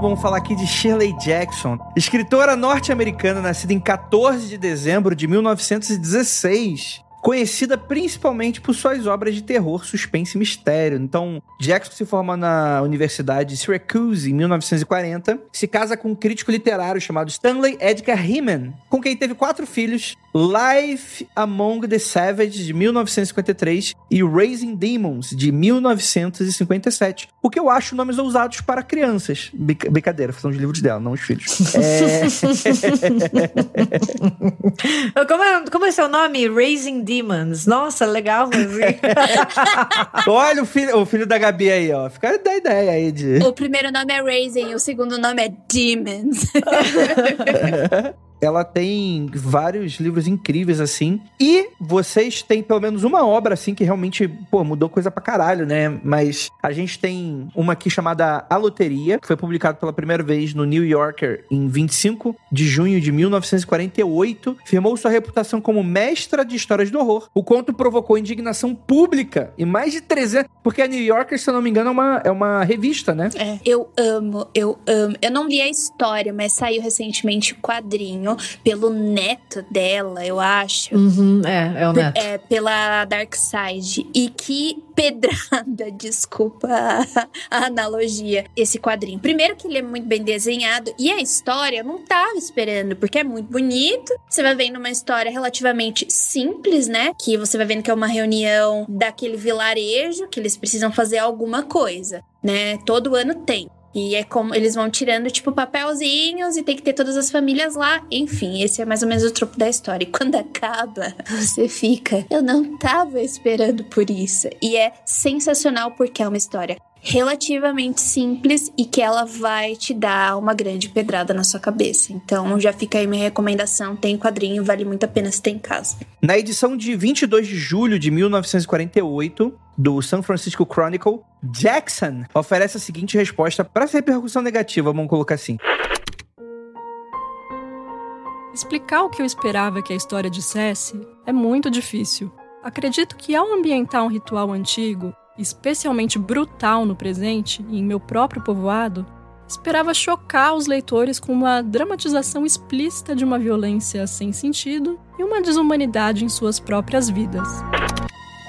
Vamos falar aqui de Shirley Jackson, escritora norte-americana nascida em 14 de dezembro de 1916 conhecida principalmente por suas obras de terror, suspense e mistério. Então, Jackson se forma na Universidade de Syracuse em 1940, se casa com um crítico literário chamado Stanley Edgar Heman, com quem teve quatro filhos, Life Among the Savages, de 1953, e Raising Demons, de 1957. O que eu acho nomes ousados para crianças. Brincadeira, são os livros dela, não os filhos. É... Como é, como é seu nome? Raising Demons. Nossa, legal. Olha o filho, o filho da Gabi aí, ó. Fica da ideia aí de. O primeiro nome é Raising, o segundo nome é Demons. Ela tem vários livros incríveis, assim. E vocês têm pelo menos uma obra, assim, que realmente, pô, mudou coisa pra caralho, né? Mas a gente tem uma aqui chamada A Loteria, que foi publicado pela primeira vez no New Yorker em 25 de junho de 1948. Firmou sua reputação como mestra de histórias do horror. O conto provocou indignação pública e mais de 300... Porque a New Yorker, se eu não me engano, é uma, é uma revista, né? É, eu amo, eu amo. Eu não li a história, mas saiu recentemente o pelo neto dela, eu acho. Uhum, é, é o neto. É, pela Dark Side. E que pedrada, desculpa a, a analogia, esse quadrinho. Primeiro que ele é muito bem desenhado e a história eu não tava esperando, porque é muito bonito. Você vai vendo uma história relativamente simples, né? Que você vai vendo que é uma reunião daquele vilarejo, que eles precisam fazer alguma coisa, né? Todo ano tem. E é como eles vão tirando, tipo, papelzinhos e tem que ter todas as famílias lá. Enfim, esse é mais ou menos o tropo da história. E quando acaba, você fica. Eu não tava esperando por isso. E é sensacional porque é uma história relativamente simples e que ela vai te dar uma grande pedrada na sua cabeça. Então já fica aí minha recomendação. Tem quadrinho, vale muito a pena se tem em casa. Na edição de 22 de julho de 1948 do San Francisco Chronicle, Jackson oferece a seguinte resposta para essa repercussão negativa, vamos colocar assim. Explicar o que eu esperava que a história dissesse é muito difícil. Acredito que ao ambientar um ritual antigo, especialmente brutal no presente e em meu próprio povoado, esperava chocar os leitores com uma dramatização explícita de uma violência sem sentido e uma desumanidade em suas próprias vidas.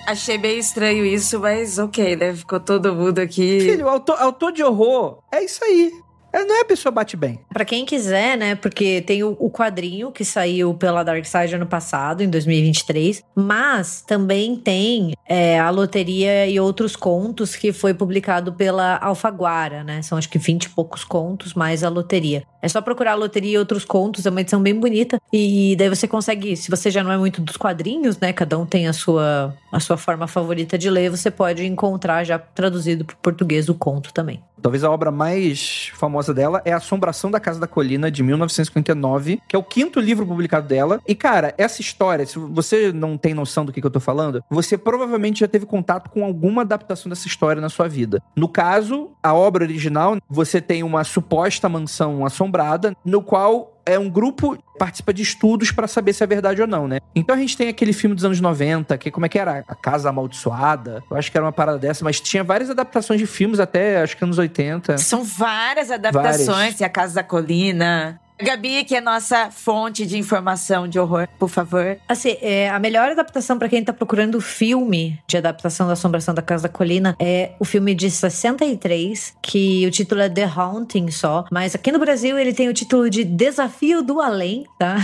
Achei bem estranho isso, mas ok, né? Ficou todo mundo aqui. Filho, autor, autor de horror é isso aí. Ela não é a pessoa bate bem. Pra quem quiser, né? Porque tem o, o quadrinho que saiu pela Dark Side ano passado, em 2023. Mas também tem é, a loteria e outros contos que foi publicado pela Alfaguara, né? São acho que 20 e poucos contos, mais a loteria. É só procurar a loteria e outros contos, é uma edição bem bonita. E daí você consegue, se você já não é muito dos quadrinhos, né? Cada um tem a sua, a sua forma favorita de ler, você pode encontrar já traduzido para português o conto também. Talvez a obra mais famosa dela é Assombração da Casa da Colina, de 1959, que é o quinto livro publicado dela. E, cara, essa história, se você não tem noção do que, que eu tô falando, você provavelmente já teve contato com alguma adaptação dessa história na sua vida. No caso, a obra original, você tem uma suposta mansão assombrada, no qual é um grupo participa de estudos para saber se é verdade ou não, né? Então a gente tem aquele filme dos anos 90, que como é que era? A Casa Amaldiçoada. Eu acho que era uma parada dessa, mas tinha várias adaptações de filmes até acho que anos 80. São várias adaptações, várias. a Casa da Colina. Gabi, que é nossa fonte de informação de horror, por favor. Assim, é, a melhor adaptação para quem tá procurando o filme de adaptação da Assombração da Casa da Colina é o filme de 63, que o título é The Haunting só, mas aqui no Brasil ele tem o título de Desafio do Além, tá?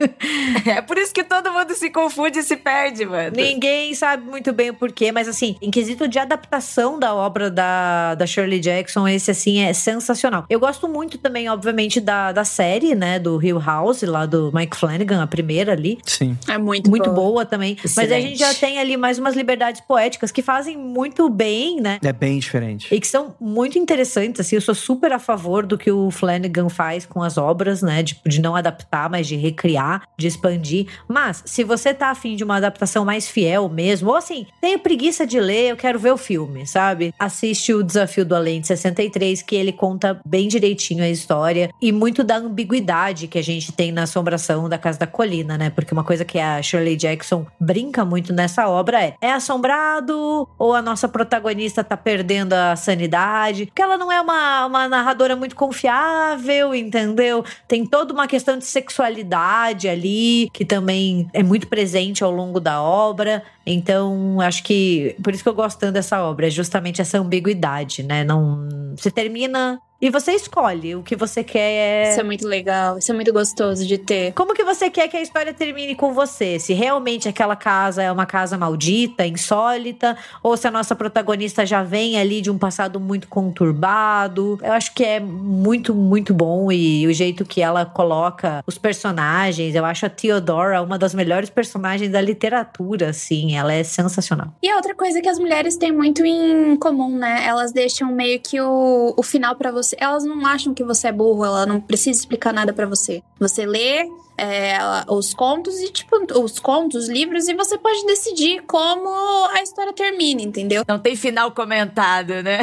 é por isso que todo mundo se confunde e se perde, mano. Ninguém sabe muito bem o porquê, mas assim, em quesito de adaptação da obra da, da Shirley Jackson, esse assim é sensacional. Eu gosto muito também, obviamente, da, da série série, né, do Hill House, lá do Mike Flanagan, a primeira ali. Sim. É muito Muito boa, boa também. Excelente. Mas a gente já tem ali mais umas liberdades poéticas que fazem muito bem, né? É bem diferente. E que são muito interessantes, assim. Eu sou super a favor do que o Flanagan faz com as obras, né? De, de não adaptar, mas de recriar, de expandir. Mas, se você tá afim de uma adaptação mais fiel mesmo, ou assim, tenho preguiça de ler, eu quero ver o filme, sabe? Assiste o Desafio do Além de 63, que ele conta bem direitinho a história e muito da ambição ambiguidade que a gente tem na assombração da Casa da Colina, né? Porque uma coisa que a Shirley Jackson brinca muito nessa obra é: é assombrado ou a nossa protagonista tá perdendo a sanidade? Porque ela não é uma, uma narradora muito confiável, entendeu? Tem toda uma questão de sexualidade ali, que também é muito presente ao longo da obra. Então, acho que por isso que eu gosto tanto dessa obra, é justamente essa ambiguidade, né? Não. Você termina e você escolhe o que você quer. Isso é muito legal, isso é muito gostoso de ter. Como que você quer que a história termine com você? Se realmente aquela casa é uma casa maldita, insólita, ou se a nossa protagonista já vem ali de um passado muito conturbado. Eu acho que é muito, muito bom e o jeito que ela coloca os personagens. Eu acho a Theodora uma das melhores personagens da literatura, assim. Ela é sensacional. E outra coisa que as mulheres têm muito em comum, né? Elas deixam meio que o, o final para você elas não acham que você é burro, ela não precisa explicar nada para você. Você lê é, os contos e, tipo, os contos, os livros, e você pode decidir como a história termina, entendeu? Não tem final comentado, né?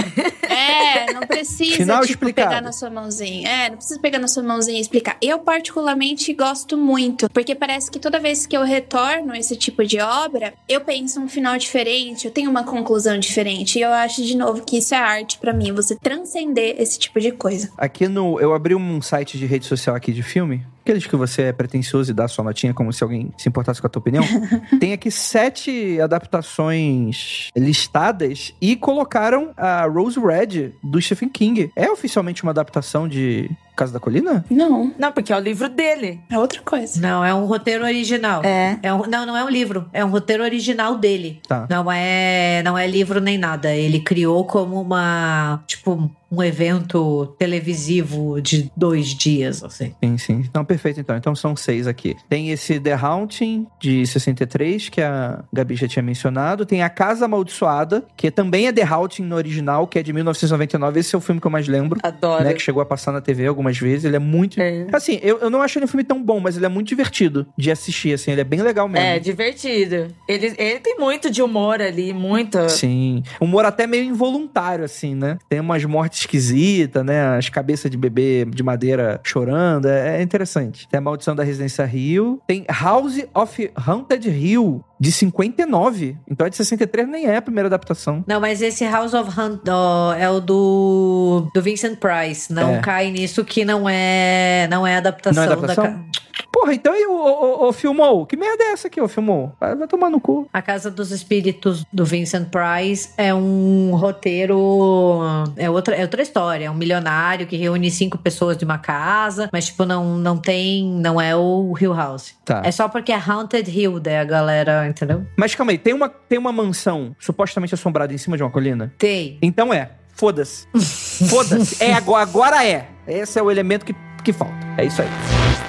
É, não precisa, final tipo, explicado. pegar na sua mãozinha. É, não precisa pegar na sua mãozinha e explicar. Eu, particularmente, gosto muito, porque parece que toda vez que eu retorno esse tipo de obra, eu penso um final diferente, eu tenho uma conclusão diferente. E eu acho, de novo, que isso é arte para mim, você transcender esse tipo de coisa. Aqui no. Eu abri um site de rede social aqui de filme aqueles que você é pretencioso e dá sua notinha como se alguém se importasse com a tua opinião. tem aqui sete adaptações listadas e colocaram a Rose Red do Stephen King. É oficialmente uma adaptação de Casa da Colina? Não. Não, porque é o livro dele. É outra coisa. Não, é um roteiro original. É. é um, não, não é um livro. É um roteiro original dele. Tá. Não é, não é livro nem nada. Ele criou como uma, tipo, um evento televisivo de dois dias, assim. Sim, sim. Então, perfeito, então. Então são seis aqui. Tem esse The Haunting, de 63, que a Gabi já tinha mencionado. Tem A Casa Amaldiçoada, que também é The Haunting no original, que é de 1999. Esse é o filme que eu mais lembro. Adoro. Né, que chegou a passar na TV algumas vezes. Ele é muito... É. Assim, eu, eu não acho ele um filme tão bom, mas ele é muito divertido de assistir, assim. Ele é bem legal mesmo. É, divertido. Ele, ele tem muito de humor ali, muito. Sim. Humor até meio involuntário, assim, né? Tem umas mortes esquisitas, né? As cabeças de bebê de madeira chorando. É, é interessante. Tem a Maldição da Residência Rio. Tem House of Haunted Hill, de 59. Então é de 63, nem é a primeira adaptação. Não, mas esse House of Hunt ó, é o do, do Vincent Price. Não É. cai nisso que não é, não é adaptação, Não é adaptação? da. Porra, então e o, Filmou? Que merda é essa aqui, ô Filmou? Vai, vai tomar no cu. A Casa dos Espíritos do Vincent Price é um roteiro. É outra, é outra história. É um milionário que reúne cinco pessoas de uma casa, mas, tipo, não, não tem. Não é o Hill House. Tá. É só porque é Haunted Hill, daí a galera, entendeu? Mas calma aí, tem uma, tem uma mansão supostamente assombrada em cima de uma colina? Tem. Então é. Foda-se. Foda-se. É agora, agora é. Esse é o elemento que, que falta. É isso aí.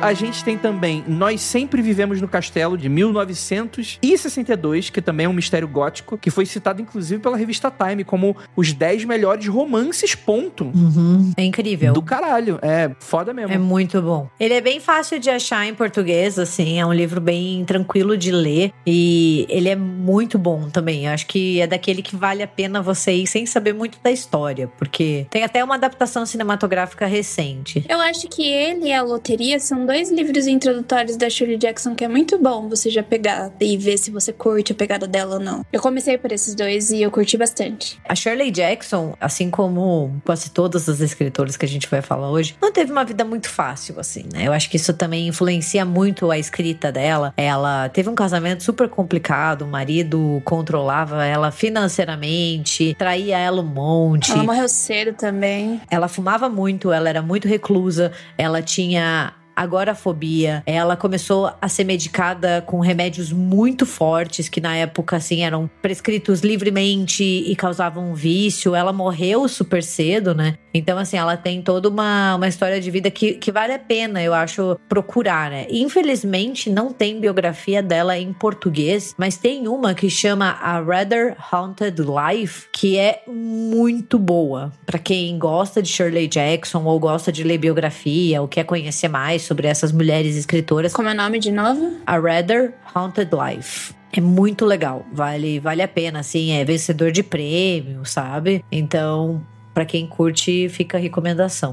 A gente tem também Nós Sempre Vivemos no Castelo, de 1962, que também é um mistério gótico, que foi citado inclusive pela revista Time como os 10 melhores romances, ponto. Uhum. É incrível. Do caralho. É foda mesmo. É muito bom. Ele é bem fácil de achar em português, assim, é um livro bem tranquilo de ler e ele é muito bom também. Eu acho que é daquele que vale a pena você ir sem saber muito da história, porque tem até uma adaptação cinematográfica recente. Eu acho que ele e a loteria são dois livros introdutórios da Shirley Jackson que é muito bom você já pegar e ver se você curte a pegada dela ou não. Eu comecei por esses dois e eu curti bastante. A Shirley Jackson, assim como quase todas as escritoras que a gente vai falar hoje, não teve uma vida muito fácil, assim, né? Eu acho que isso também influencia muito a escrita dela. Ela teve um casamento super complicado, o marido controlava ela financeiramente, traía ela um monte. Ela morreu cedo também. Ela fumava muito, ela era muito reclusa, ela tinha agorafobia. Ela começou a ser medicada com remédios muito fortes que na época assim eram prescritos livremente e causavam um vício. Ela morreu super cedo, né? Então assim, ela tem toda uma, uma história de vida que, que vale a pena, eu acho, procurar, né? Infelizmente não tem biografia dela em português, mas tem uma que chama A Rather Haunted Life, que é muito boa. Para quem gosta de Shirley Jackson ou gosta de ler biografia ou quer conhecer mais sobre essas mulheres escritoras. Como é o nome de novo? A Rather Haunted Life. É muito legal, vale, vale a pena, assim, é vencedor de prêmio, sabe? Então, para quem curte, fica a recomendação.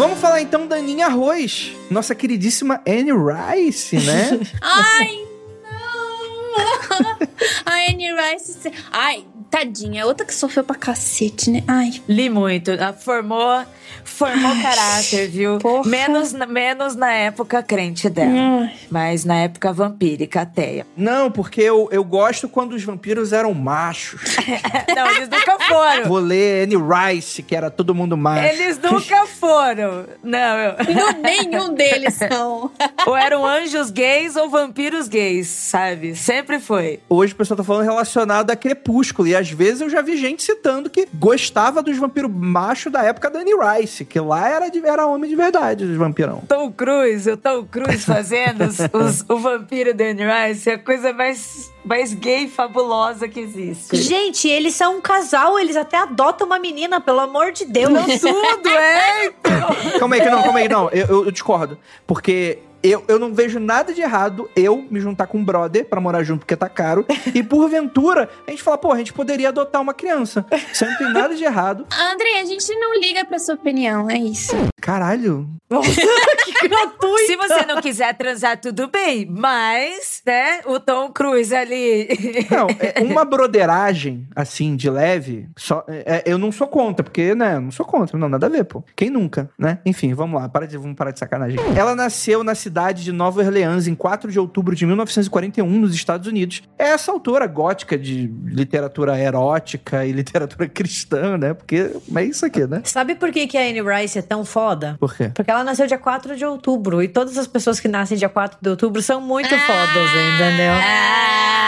Vamos falar então da Aninha Arroz, nossa queridíssima Anne Rice, né? Ai, não! A Anne Rice. Ai, tadinha, outra que sofreu pra cacete, né? Ai. Li muito. Ela Formou, formou caráter, viu? porra. Menos, na- menos na época crente dela. Ai. Mas na época vampírica, ateia. Não, porque eu, eu gosto quando os vampiros eram machos. Não, eles nunca foram. Vou ler Anne Rice, que era todo mundo macho. Eles nunca foram. Não, eu... Não, nenhum deles são. ou eram anjos gays ou vampiros gays, sabe? Sempre foi. Hoje o pessoal tá falando relacionado a Crepúsculo. E às vezes eu já vi gente citando que gostava dos vampiros machos da época da Anne Rice. Que lá era, de, era homem de verdade, os vampirão. Tom Cruise, o Tom Cruise fazendo os, os- o vampiro da Anne Rice é a coisa mais, mais gay fabulosa que existe. Gente, eles são um casal, eles até adotam uma menina, pelo amor de Deus. Tudo, é? Calma aí, que não, calma aí, não. Eu, eu- eu discordo. Porque eu, eu não vejo nada de errado eu me juntar com um brother pra morar junto porque tá caro. e porventura, a gente fala, pô, a gente poderia adotar uma criança. Isso aí não tem nada de errado. André, a gente não liga pra sua opinião, é isso. Caralho. que gratuito. Se você não quiser transar, tudo bem. Mas, né, o Tom Cruise ali. Não, é uma broderagem, assim, de leve, só, é, eu não sou contra, porque, né, não sou contra, não, nada a ver, pô. Quem nunca, né? Enfim, vamos lá, para de, vamos parar de sacanagem. Ela nasceu na cidade de Nova Orleans em 4 de outubro de 1941, nos Estados Unidos. É essa autora gótica de literatura erótica e literatura cristã, né? Porque é isso aqui, né? Sabe por que, que a Anne Rice é tão foda? Por quê? Porque ela nasceu dia 4 de outubro e todas as pessoas que nascem dia 4 de outubro são muito fodas, entendeu?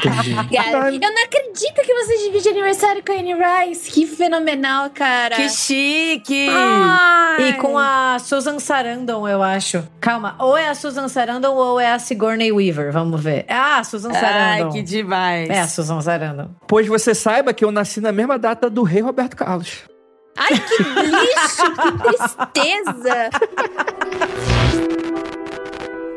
Cara, eu não acredito que você divide aniversário com a Anne Rice. Que fenomenal, cara. Que chique! Ai. E com a Susan Sarandon, eu acho. Calma, ou é a Susan Sarandon ou é a Sigourney Weaver, vamos ver. Ah, a Susan Sarandon. Ai, que demais. É a Susan Sarandon. Pois você saiba que eu nasci na mesma data do rei Roberto Carlos. Ai, que lixo, que tristeza.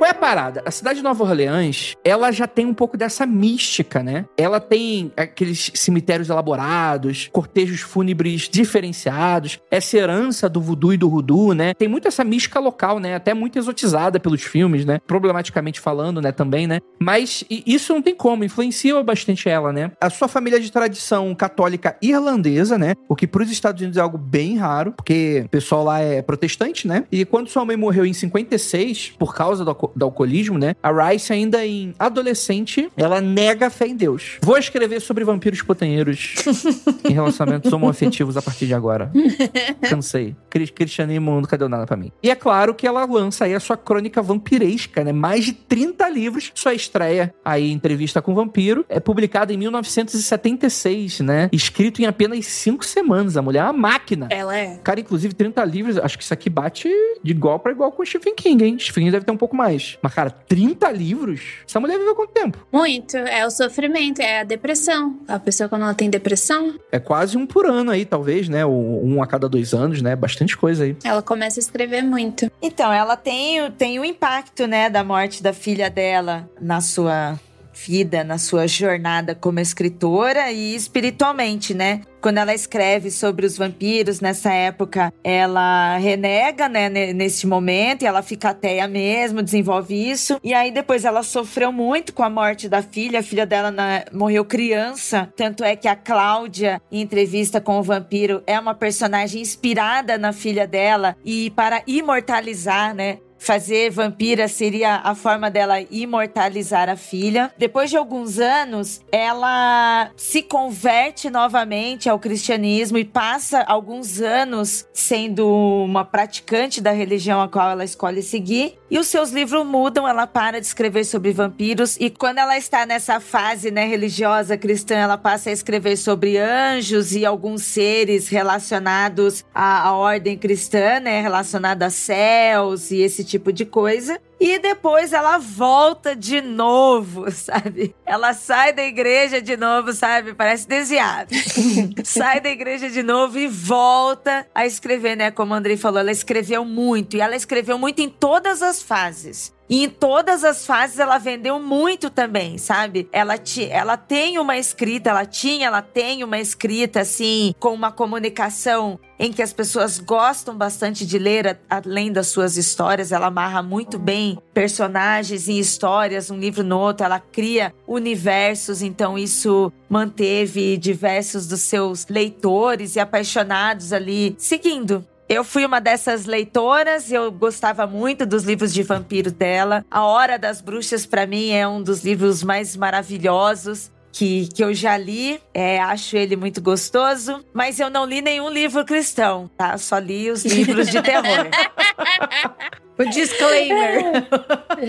Qual é a parada? A cidade de Nova Orleans, ela já tem um pouco dessa mística, né? Ela tem aqueles cemitérios elaborados, cortejos fúnebres diferenciados, essa herança do voodoo e do hoodoo, né? Tem muito essa mística local, né? Até muito exotizada pelos filmes, né? Problematicamente falando, né? Também, né? Mas isso não tem como, influencia bastante ela, né? A sua família é de tradição católica irlandesa, né? O que pros Estados Unidos é algo bem raro, porque o pessoal lá é protestante, né? E quando sua mãe morreu em 56, por causa do, do alcoolismo, né? A Rice, ainda em adolescente, ela nega a fé em Deus. Vou escrever sobre vampiros putanheiros em relacionamentos homoafetivos a partir de agora. Cansei. Cri- Cristianismo nunca deu nada pra mim. E é claro que ela lança aí a sua crônica vampiresca, né? Mais de 30 livros. Sua estreia aí, Entrevista com o Vampiro, é publicada em 1976, né? Escrito em apenas 5 semanas. A mulher é uma máquina. Ela é. Cara, inclusive, 30 livros, acho que isso aqui bate de igual pra igual com o Stephen King, hein? Stephen King deve ter um pouco mais. Mas, cara, 30 livros? Essa mulher viveu quanto tempo? Muito. É o sofrimento, é a depressão. A pessoa, quando ela tem depressão, É quase um por ano aí, talvez, né? Ou um a cada dois anos, né? Bastante coisa aí. ela começa a escrever muito. Então, ela tem, o- tem o impacto, né, da morte da filha dela na sua vida, na sua jornada como escritora e espiritualmente, né? Quando ela escreve sobre os vampiros nessa época, ela renega, né, ne- nesse momento, e ela fica ateia mesmo, desenvolve isso. E aí depois ela sofreu muito com a morte da filha, a filha dela na- morreu criança. Tanto é que a Cláudia, em entrevista com o vampiro, é uma personagem inspirada na filha dela e para imortalizar, né? Fazer vampira seria a forma dela imortalizar a filha. Depois de alguns anos, ela se converte novamente ao cristianismo e passa alguns anos sendo uma praticante da religião a qual ela escolhe seguir. E os seus livros mudam, ela para de escrever sobre vampiros e quando ela está nessa fase, né, religiosa cristã, ela passa a escrever sobre anjos e alguns seres relacionados à, à ordem cristã, né, relacionada a céus e esse tipo de coisa. E depois ela volta de novo, sabe? Ela sai da igreja de novo, sabe? Parece desviado. sai da igreja de novo e volta a escrever, né? Como o Andrei falou, ela escreveu muito. E ela escreveu muito em todas as fases. E em todas as fases ela vendeu muito também, sabe? Ela, ti, ela tem uma escrita, ela tinha, ela tem uma escrita, assim, com uma comunicação em que as pessoas gostam bastante de ler, além das suas histórias. Ela amarra muito bem personagens e histórias, um livro no outro. Ela cria universos, então isso manteve diversos dos seus leitores e apaixonados ali seguindo. Eu fui uma dessas leitoras, eu gostava muito dos livros de vampiro dela. A Hora das Bruxas, pra mim, é um dos livros mais maravilhosos que, que eu já li. É, acho ele muito gostoso. Mas eu não li nenhum livro cristão, tá? Só li os livros de terror. O disclaimer.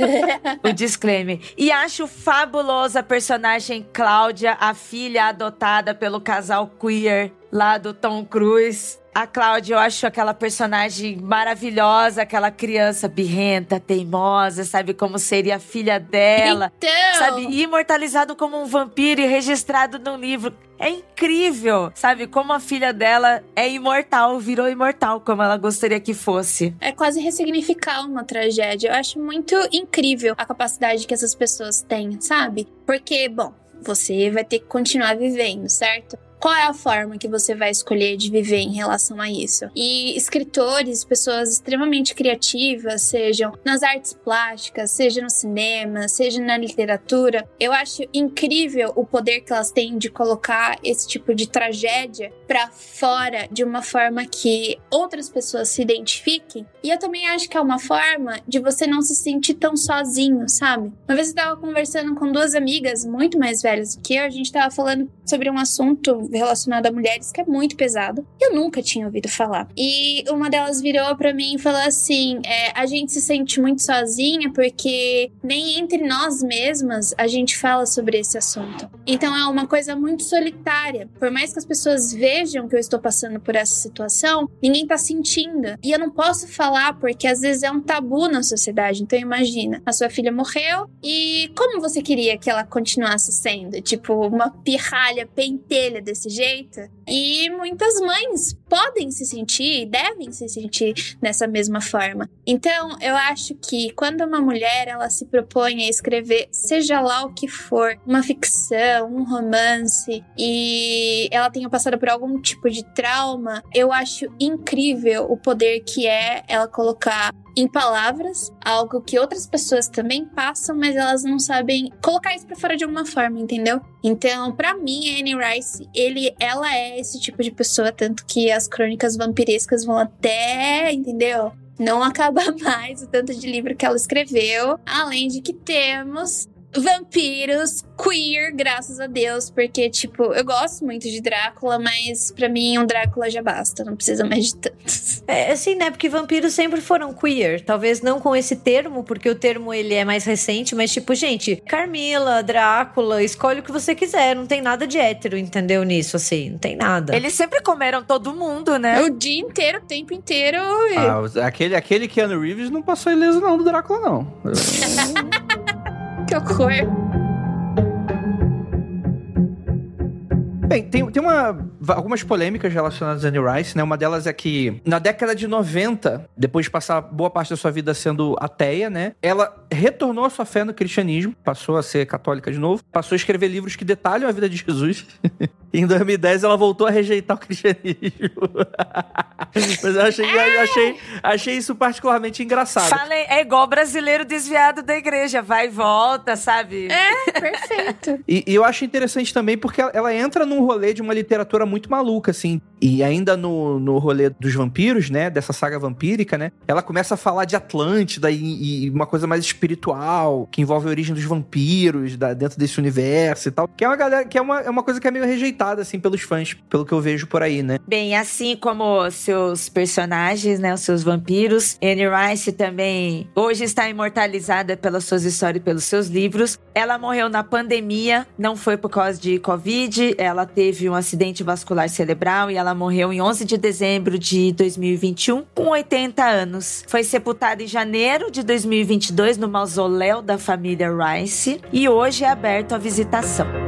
o disclaimer. E acho fabulosa a personagem Cláudia, a filha adotada pelo casal queer lá do Tom Cruise. A Cláudia, eu acho aquela personagem maravilhosa, aquela criança birrenta, teimosa, sabe como seria a filha dela. Então, Sabe, imortalizado como um vampiro e registrado num livro. É incrível, sabe? Como a filha dela é imortal, virou imortal, como ela gostaria que fosse. é quase ressignificar uma tragédia. Eu acho muito incrível a capacidade que essas pessoas têm, sabe? Porque, bom, você vai ter que continuar vivendo, certo? Qual é a forma que você vai escolher de viver em relação a isso? E escritores, pessoas extremamente criativas, sejam nas artes plásticas, seja no cinema, seja na literatura, eu acho incrível o poder que elas têm de colocar esse tipo de tragédia pra fora de uma forma que outras pessoas se identifiquem. E eu também acho que é uma forma de você não se sentir tão sozinho, sabe? Uma vez eu tava conversando com duas amigas muito mais velhas do que eu, a gente tava falando sobre um assunto relacionado a mulheres que é muito pesado. Eu nunca tinha ouvido falar. E uma delas virou para mim e falou assim: é, a gente se sente muito sozinha porque nem entre nós mesmas a gente fala sobre esse assunto. Então é uma coisa muito solitária. Por mais que as pessoas vejam que eu estou passando por essa situação, ninguém tá sentindo. E eu não posso falar porque às vezes é um tabu na sociedade. Então imagina, a sua filha morreu e como você queria que ela continuasse sendo? Tipo, uma pirralha pentelha desse jeito? E muitas mães podem se sentir, devem se sentir dessa mesma forma. Então, eu acho que quando uma mulher ela se propõe a escrever, seja lá o que for, uma ficção, um romance, e ela tenha passado por algum tipo de trauma, eu acho incrível o poder que é ela colocar em palavras, algo que outras pessoas também passam, mas elas não sabem colocar isso para fora de alguma forma, entendeu? Então, para mim, Anne Rice, ele, ela é esse tipo de pessoa, tanto que as crônicas vampirescas vão até, entendeu? Não acaba mais o tanto de livro que ela escreveu, além de que temos vampiros queer, graças a Deus, porque, tipo, eu gosto muito de Drácula, mas para mim um Drácula já basta, não precisa mais de tantos. É, assim, né? Porque vampiros sempre foram queer. Talvez não com esse termo, porque o termo ele é mais recente, mas, tipo, gente, Carmila, Drácula, escolhe o que você quiser. Não tem nada de hétero, entendeu? Nisso, assim, não tem nada. Eles sempre comeram todo mundo, né? O dia inteiro, o tempo inteiro. E... Ah, aquele, aquele Keanu Reeves não passou ileso, não, do Drácula, não. que Bem, tem, tem uma, algumas polêmicas relacionadas a Anne Rice, né? Uma delas é que na década de 90, depois de passar boa parte da sua vida sendo ateia, né? Ela retornou a sua fé no cristianismo, passou a ser católica de novo, passou a escrever livros que detalham a vida de Jesus. e em 2010 ela voltou a rejeitar o cristianismo. Mas eu achei, eu achei, achei isso particularmente engraçado. Falei, é igual brasileiro desviado da igreja, vai e volta, sabe? É, perfeito. E, e eu acho interessante também porque ela, ela entra num rolê de uma literatura muito maluca, assim. E ainda no, no rolê dos vampiros, né? Dessa saga vampírica, né? Ela começa a falar de Atlântida e, e uma coisa mais espiritual, que envolve a origem dos vampiros da, dentro desse universo e tal. Que é uma galera, que é uma, é uma coisa que é meio rejeitada, assim, pelos fãs, pelo que eu vejo por aí, né? Bem, assim como seus personagens, né? Os seus vampiros, Anne Rice também hoje está imortalizada pelas suas histórias e pelos seus livros. Ela morreu na pandemia, não foi por causa de Covid, ela teve um acidente vascular cerebral e ela morreu em 11 de dezembro de 2021, com 80 anos. Foi sepultada em janeiro de 2022 no mausoléu da família Rice e hoje é aberto à visitação.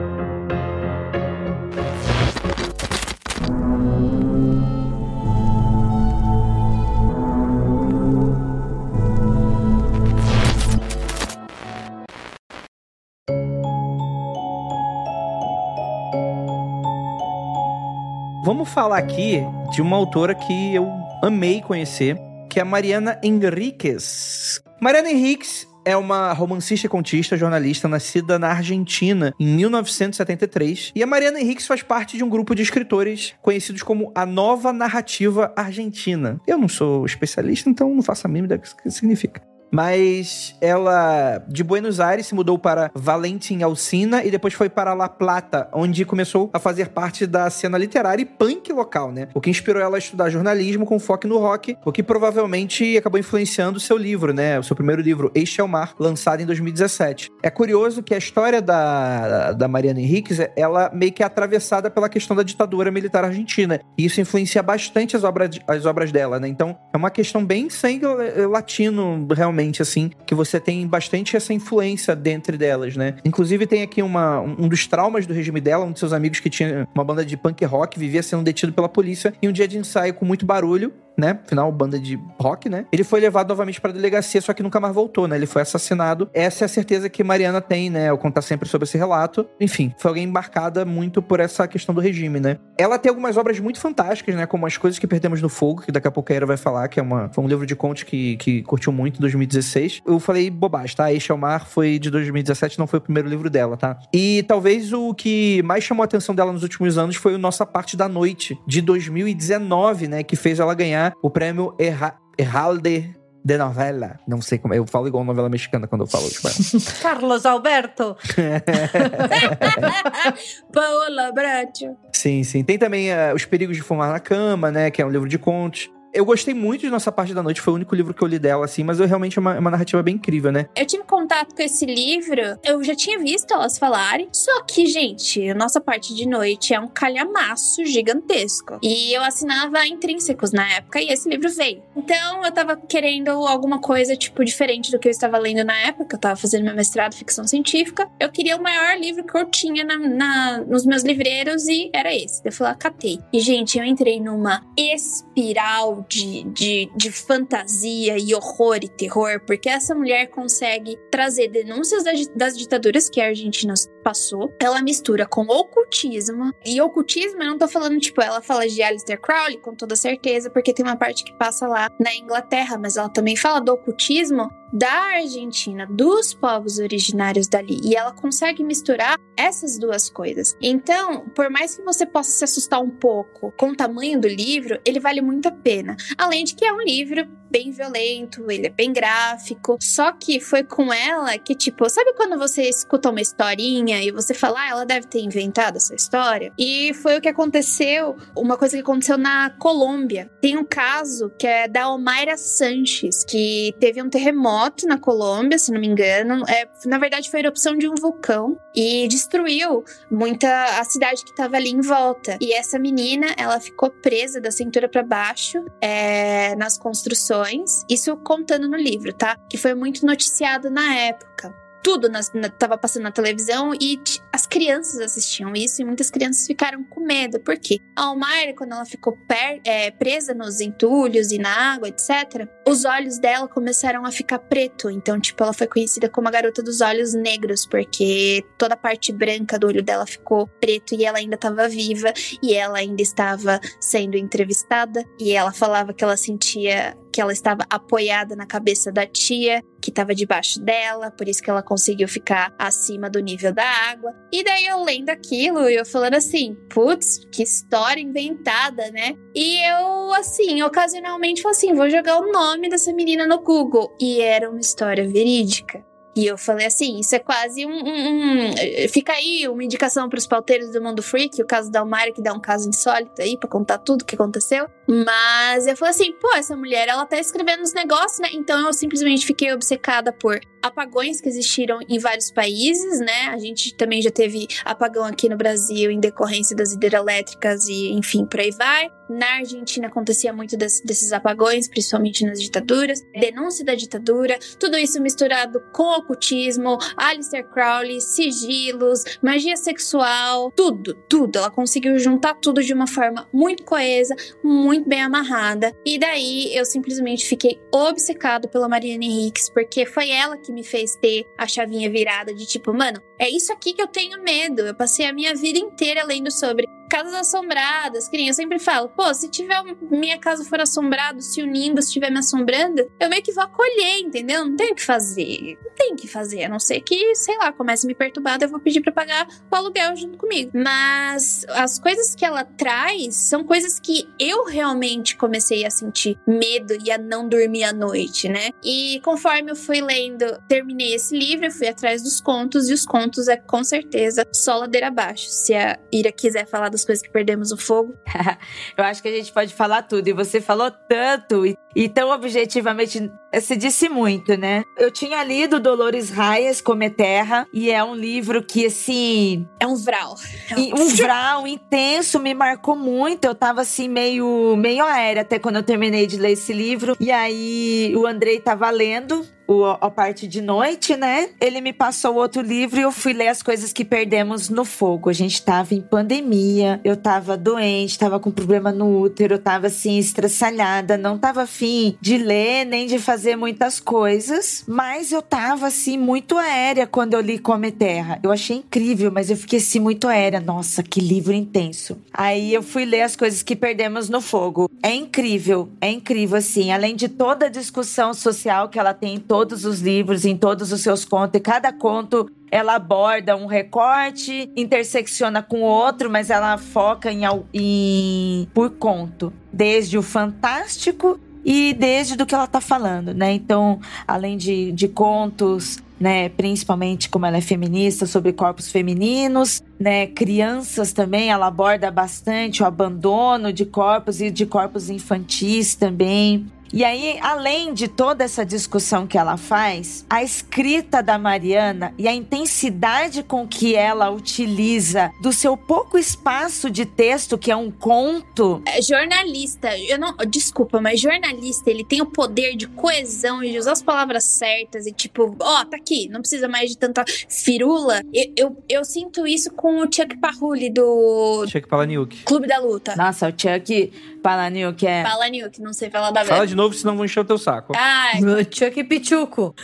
Vamos falar aqui de uma autora que eu amei conhecer, que é a Mariana Henriquez. Mariana Henriquez é uma romancista e contista, jornalista, nascida na Argentina em 1973. E a Mariana Henriques faz parte de um grupo de escritores conhecidos como a Nova Narrativa Argentina. Eu não sou especialista, então não faço a mínima do que significa. Mas ela, de Buenos Aires, se mudou para Valentim Alcina e depois foi para La Plata, onde começou a fazer parte da cena literária e punk local, né? O que inspirou ela a estudar jornalismo com foco no rock, o que provavelmente acabou influenciando o seu livro, né? O seu primeiro livro, Este é o Mar, lançado em 2017. É curioso que a história da, da Mariana Henriques, ela meio que é atravessada pela questão da ditadura militar argentina. E isso influencia bastante as obras, as obras dela, né? Então, é uma questão bem sangue latino, realmente realmente, assim, que você tem bastante essa influência dentro delas, né? Inclusive, tem aqui uma, um dos traumas do regime dela, um de seus amigos que tinha uma banda de punk rock, vivia sendo detido pela polícia, e um dia de ensaio com muito barulho, né? Afinal, banda de rock, né? Ele foi levado novamente para a delegacia, só que nunca mais voltou, né? Ele foi assassinado. Essa é a certeza que Mariana tem, né? Ao contar sempre sobre esse relato. Enfim, foi alguém embarcada muito por essa questão do regime, né? Ela tem algumas obras muito fantásticas, né? Como As Coisas que Perdemos no Fogo, que daqui a pouco a Era vai falar, que é uma, foi um livro de contos que, que curtiu muito em 2016. Eu falei bobagem, tá? Este é o Mar foi de 2017, não foi o primeiro livro dela, tá? E talvez o que mais chamou a atenção dela nos últimos anos foi o Nossa Parte da Noite, de 2019, né? Que fez ela ganhar o prêmio Erra Heralde de novela. Não sei como. Eu falo igual novela mexicana quando eu falo tipo, espanhol. Carlos Alberto. Paola Bracho. sim, sim. Tem também uh, Os Perigos de Fumar na Cama, né? Que é um livro de contos. Eu gostei muito de Nossa Parte da Noite, foi o único livro que eu li dela, assim, mas eu realmente é uma, é uma narrativa bem incrível, né? Eu tive contato com esse livro, eu já tinha visto elas falarem, só que, gente, Nossa Parte de Noite é um calhamaço gigantesco. E eu assinava intrínsecos na época e esse livro veio. Então eu tava querendo alguma coisa, tipo, diferente do que eu estava lendo na época, eu tava fazendo meu mestrado em ficção científica. Eu queria o maior livro que eu tinha na, na, nos meus livreiros e era esse. Eu falei, ah, catei. E, gente, eu entrei numa espiral de, de, de fantasia e horror e terror, porque essa mulher consegue trazer denúncias das, ditaduras que a Argentina passou. Ela mistura com ocultismo. E ocultismo, eu não tô falando, tipo, ela fala de Aleister Crowley com toda certeza, porque tem uma parte que passa lá na Inglaterra, mas ela também fala do ocultismo da Argentina, dos povos originários dali. E ela consegue misturar essas duas coisas. Então, por mais que você possa se assustar um pouco com o tamanho do livro, ele vale muito a pena. Além de que é um livro bem violento, ele é bem gráfico. Só que foi com ela que, tipo, sabe quando você escuta uma historinha e você fala, ah, ela deve ter inventado essa história? E foi o que aconteceu, uma coisa que aconteceu na Colômbia. Tem um caso que é da Omaira Sanches, que teve um terremoto na Colômbia, se não me engano. É, na verdade, foi a erupção de um vulcão e destruiu muita a cidade que estava ali em volta. E essa menina, ela ficou presa da cintura para baixo é, nas construções isso contando no livro, tá? Que foi muito noticiado na época tudo na, na, tava passando na televisão e as crianças assistiam isso e muitas crianças ficaram com medo. Por quê? A Almaira, quando ela ficou é, presa nos entulhos e na água, etc., os olhos dela começaram a ficar preto. Então, tipo, ela foi conhecida como a garota dos olhos negros, porque toda a parte branca do olho dela ficou preto e ela ainda estava viva e ela ainda estava sendo entrevistada e ela falava que ela sentia que ela estava apoiada na cabeça da tia, que estava debaixo dela, por isso que ela conseguiu ficar acima do nível da água. E daí eu lendo aquilo e eu falando assim, putz, que história inventada, né? E eu, assim, ocasionalmente falei assim, vou jogar o nome dessa menina no Google. E era uma história verídica. E eu falei assim: isso é quase um. um, um... Fica aí uma indicação para os pauteiros do mundo freak, o caso da Almara, que dá um caso insólito aí para contar tudo o que aconteceu. Mas eu falei assim: pô, essa mulher, ela tá escrevendo os negócios, né? Então eu simplesmente fiquei obcecada por apagões que existiram em vários países, né? A gente também já teve apagão aqui no Brasil em decorrência das hidrelétricas e, enfim, por aí vai. Na Argentina acontecia muito desse, desses apagões, principalmente nas ditaduras. Denúncia da ditadura, tudo isso misturado com ocultismo, Alistair Crowley, sigilos, magia sexual, tudo, tudo. Ela conseguiu juntar tudo de uma forma muito coesa, muito bem amarrada. E daí eu simplesmente fiquei obcecado pela Mariana Henriques, porque foi ela que me fez ter a chavinha virada de tipo, mano, é isso aqui que eu tenho medo. Eu passei a minha vida inteira lendo sobre casas assombradas, que nem eu sempre falo, pô, se tiver minha casa for assombrada, se o Nimbus estiver me assombrando, eu meio que vou acolher, entendeu? Não tenho o que fazer. Não tem o que fazer, a não ser que, sei lá, comece a me perturbar, eu vou pedir para pagar o aluguel junto comigo. Mas as coisas que ela traz são coisas que eu realmente comecei a sentir medo e a não dormir à noite, né? E conforme eu fui lendo, terminei esse livro, eu fui atrás dos contos, e os contos é com certeza só ladeira abaixo. Se a Ira quiser falar das coisas que perdemos no fogo. eu acho que a gente pode falar tudo. E você falou tanto e, e tão objetivamente. Você disse muito, né? Eu tinha lido Dolores Raias, Come Terra, e é um livro que, assim. É um vral. É um, um vral intenso, me marcou muito. Eu tava, assim, meio, meio aérea até quando eu terminei de ler esse livro. E aí o Andrei tava lendo o, a parte de noite, né? Ele me passou outro livro e eu fui ler as coisas que perdemos no fogo. A gente tava em pandemia, eu tava doente, tava com problema no útero, eu tava assim, estressada, não tava afim de ler nem de fazer muitas coisas, mas eu tava assim, muito aérea quando eu li Come Terra. Eu achei incrível, mas eu fiquei assim, muito aérea. Nossa, que livro intenso. Aí eu fui ler as coisas que perdemos no fogo. É incrível, é incrível, assim, além de toda a discussão social que ela tem em todos os livros, em todos os seus contos, e cada conto ela aborda um recorte, intersecciona com outro, mas ela foca em, em por conto, desde o fantástico e desde do que ela tá falando, né? Então, além de, de contos, né, principalmente como ela é feminista, sobre corpos femininos, né, crianças também, ela aborda bastante o abandono de corpos e de corpos infantis também. E aí, além de toda essa discussão que ela faz, a escrita da Mariana e a intensidade com que ela utiliza do seu pouco espaço de texto, que é um conto. É, jornalista, eu não. Desculpa, mas jornalista, ele tem o poder de coesão e de usar as palavras certas e tipo, ó, oh, tá aqui, não precisa mais de tanta firula. Eu, eu, eu sinto isso com o Chuck Parrulli do. Chuck Palahniuk. Clube da Luta. Nossa, o Chuck Palahniuk é. Palahniuk, não sei falar da Fala de novo, senão vou encher o teu saco. Ah, Chuck Pichuco.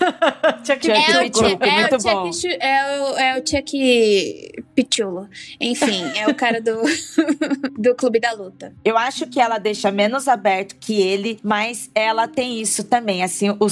Chuck é Pichuco, é muito o bom. Chuck, é, o, é o Chuck Pichulo. Enfim, é o cara do, do Clube da Luta. Eu acho que ela deixa menos aberto que ele, mas ela tem isso também. Assim, o,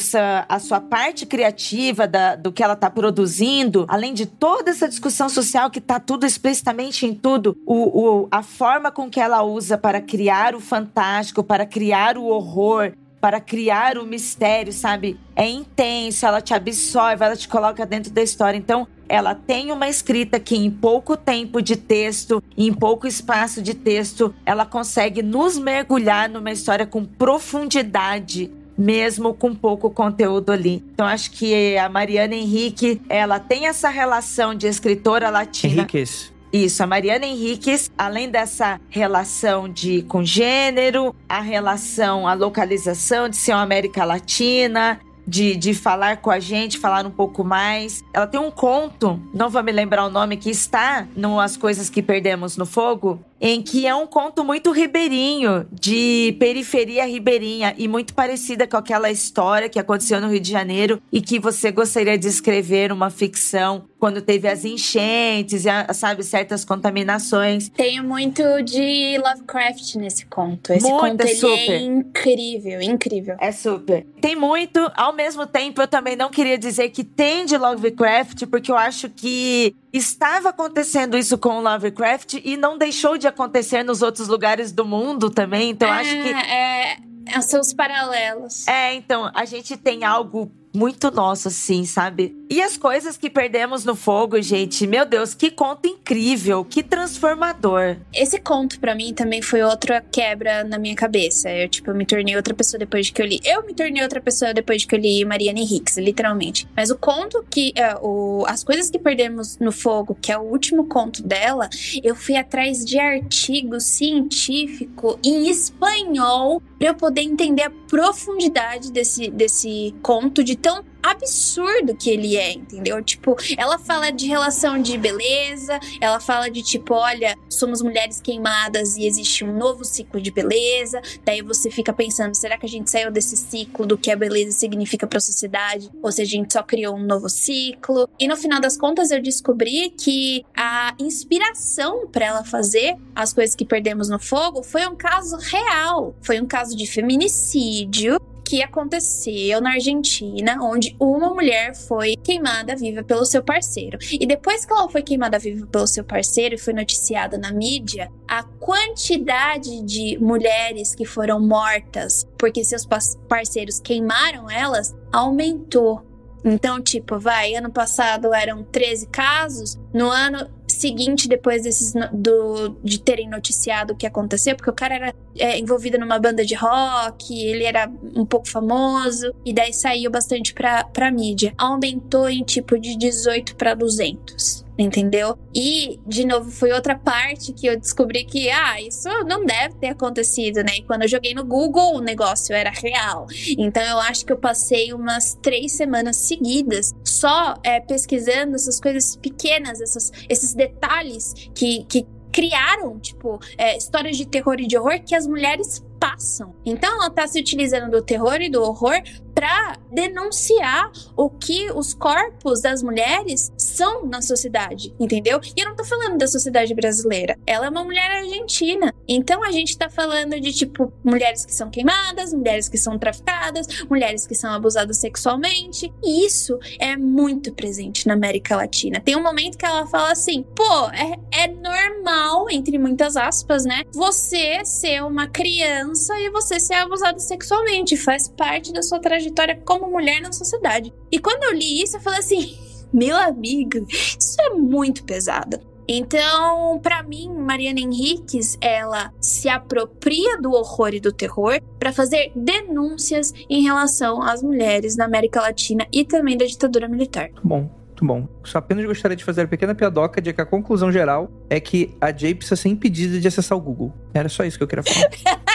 a sua parte criativa da, do que ela tá produzindo, além de toda essa discussão social que tá tudo explicitamente em tudo, o, o, a forma com que ela usa para criar o fantástico, para criar o horror, para criar o mistério, sabe? É intenso, ela te absorve, ela te coloca dentro da história. Então, ela tem uma escrita que em pouco tempo de texto, em pouco espaço de texto, ela consegue nos mergulhar numa história com profundidade mesmo com pouco conteúdo ali. Então acho que a Mariana Henrique, ela tem essa relação de escritora latina. Henriquez. Isso, a Mariana Henriques, além dessa relação de com gênero, a relação, a localização de ser uma América Latina, de, de falar com a gente, falar um pouco mais. Ela tem um conto, não vou me lembrar o nome, que está no As Coisas que Perdemos no Fogo, em que é um conto muito ribeirinho, de periferia ribeirinha e muito parecida com aquela história que aconteceu no Rio de Janeiro e que você gostaria de escrever uma ficção quando teve as enchentes, sabe, certas contaminações. Tem muito de Lovecraft nesse conto. Esse muito, conto é super. é incrível, incrível. É super. Tem muito, ao mesmo tempo eu também não queria dizer que tem de Lovecraft, porque eu acho que estava acontecendo isso com o Lovecraft e não deixou de acontecer nos outros lugares do mundo também. Então é, acho que é, é, são os paralelos. É, então a gente tem algo muito nosso, assim, sabe? E as coisas que perdemos no fogo, gente, meu Deus, que conto incrível, que transformador. Esse conto para mim também foi outra quebra na minha cabeça. Eu, tipo, eu me tornei outra pessoa depois de que eu li. Eu me tornei outra pessoa depois de que eu li Mariana Hicks, literalmente. Mas o conto que. É, o, as coisas que perdemos no fogo, que é o último conto dela, eu fui atrás de artigo científico em espanhol para eu poder entender a profundidade desse, desse conto de tão absurdo que ele é, entendeu? Tipo, ela fala de relação de beleza, ela fala de tipo, olha, somos mulheres queimadas e existe um novo ciclo de beleza. Daí você fica pensando, será que a gente saiu desse ciclo do que a beleza significa para a sociedade ou se a gente só criou um novo ciclo? E no final das contas eu descobri que a inspiração para ela fazer as coisas que perdemos no fogo foi um caso real, foi um caso de feminicídio que aconteceu na Argentina, onde uma mulher foi queimada viva pelo seu parceiro. E depois que ela foi queimada viva pelo seu parceiro e foi noticiada na mídia, a quantidade de mulheres que foram mortas porque seus parceiros queimaram elas aumentou. Então, tipo, vai, ano passado eram 13 casos, no ano seguinte, depois desses do, de terem noticiado o que aconteceu, porque o cara era é, envolvido numa banda de rock, ele era um pouco famoso, e daí saiu bastante pra, pra mídia. Aumentou em tipo de 18 para 200 entendeu? E, de novo, foi outra parte que eu descobri que, ah, isso não deve ter acontecido, né? E quando eu joguei no Google, o negócio era real. Então, eu acho que eu passei umas três semanas seguidas só é, pesquisando essas coisas pequenas, essas, esses detalhes que, que criaram, tipo, é, histórias de terror e de horror que as mulheres passam. Então ela está se utilizando do terror e do horror para denunciar o que os corpos das mulheres são na sociedade, entendeu? E eu não tô falando da sociedade brasileira. Ela é uma mulher argentina. Então a gente tá falando de, tipo, mulheres que são queimadas, mulheres que são traficadas, mulheres que são abusadas sexualmente. E isso é muito presente na América Latina. Tem um momento que ela fala assim: pô, é, é normal, entre muitas aspas, né? Você ser uma criança e você ser abusada sexualmente. Faz parte da sua trajetória como mulher na sociedade. E quando eu li isso, eu falei assim. Meu amigo, isso é muito pesado. Então, para mim, Mariana Henriques, ela se apropria do horror e do terror para fazer denúncias em relação às mulheres na América Latina e também da ditadura militar. Muito bom, muito bom. Só apenas gostaria de fazer a pequena piadoca de que a conclusão geral é que a Jay precisa ser impedida de acessar o Google. Era só isso que eu queria falar.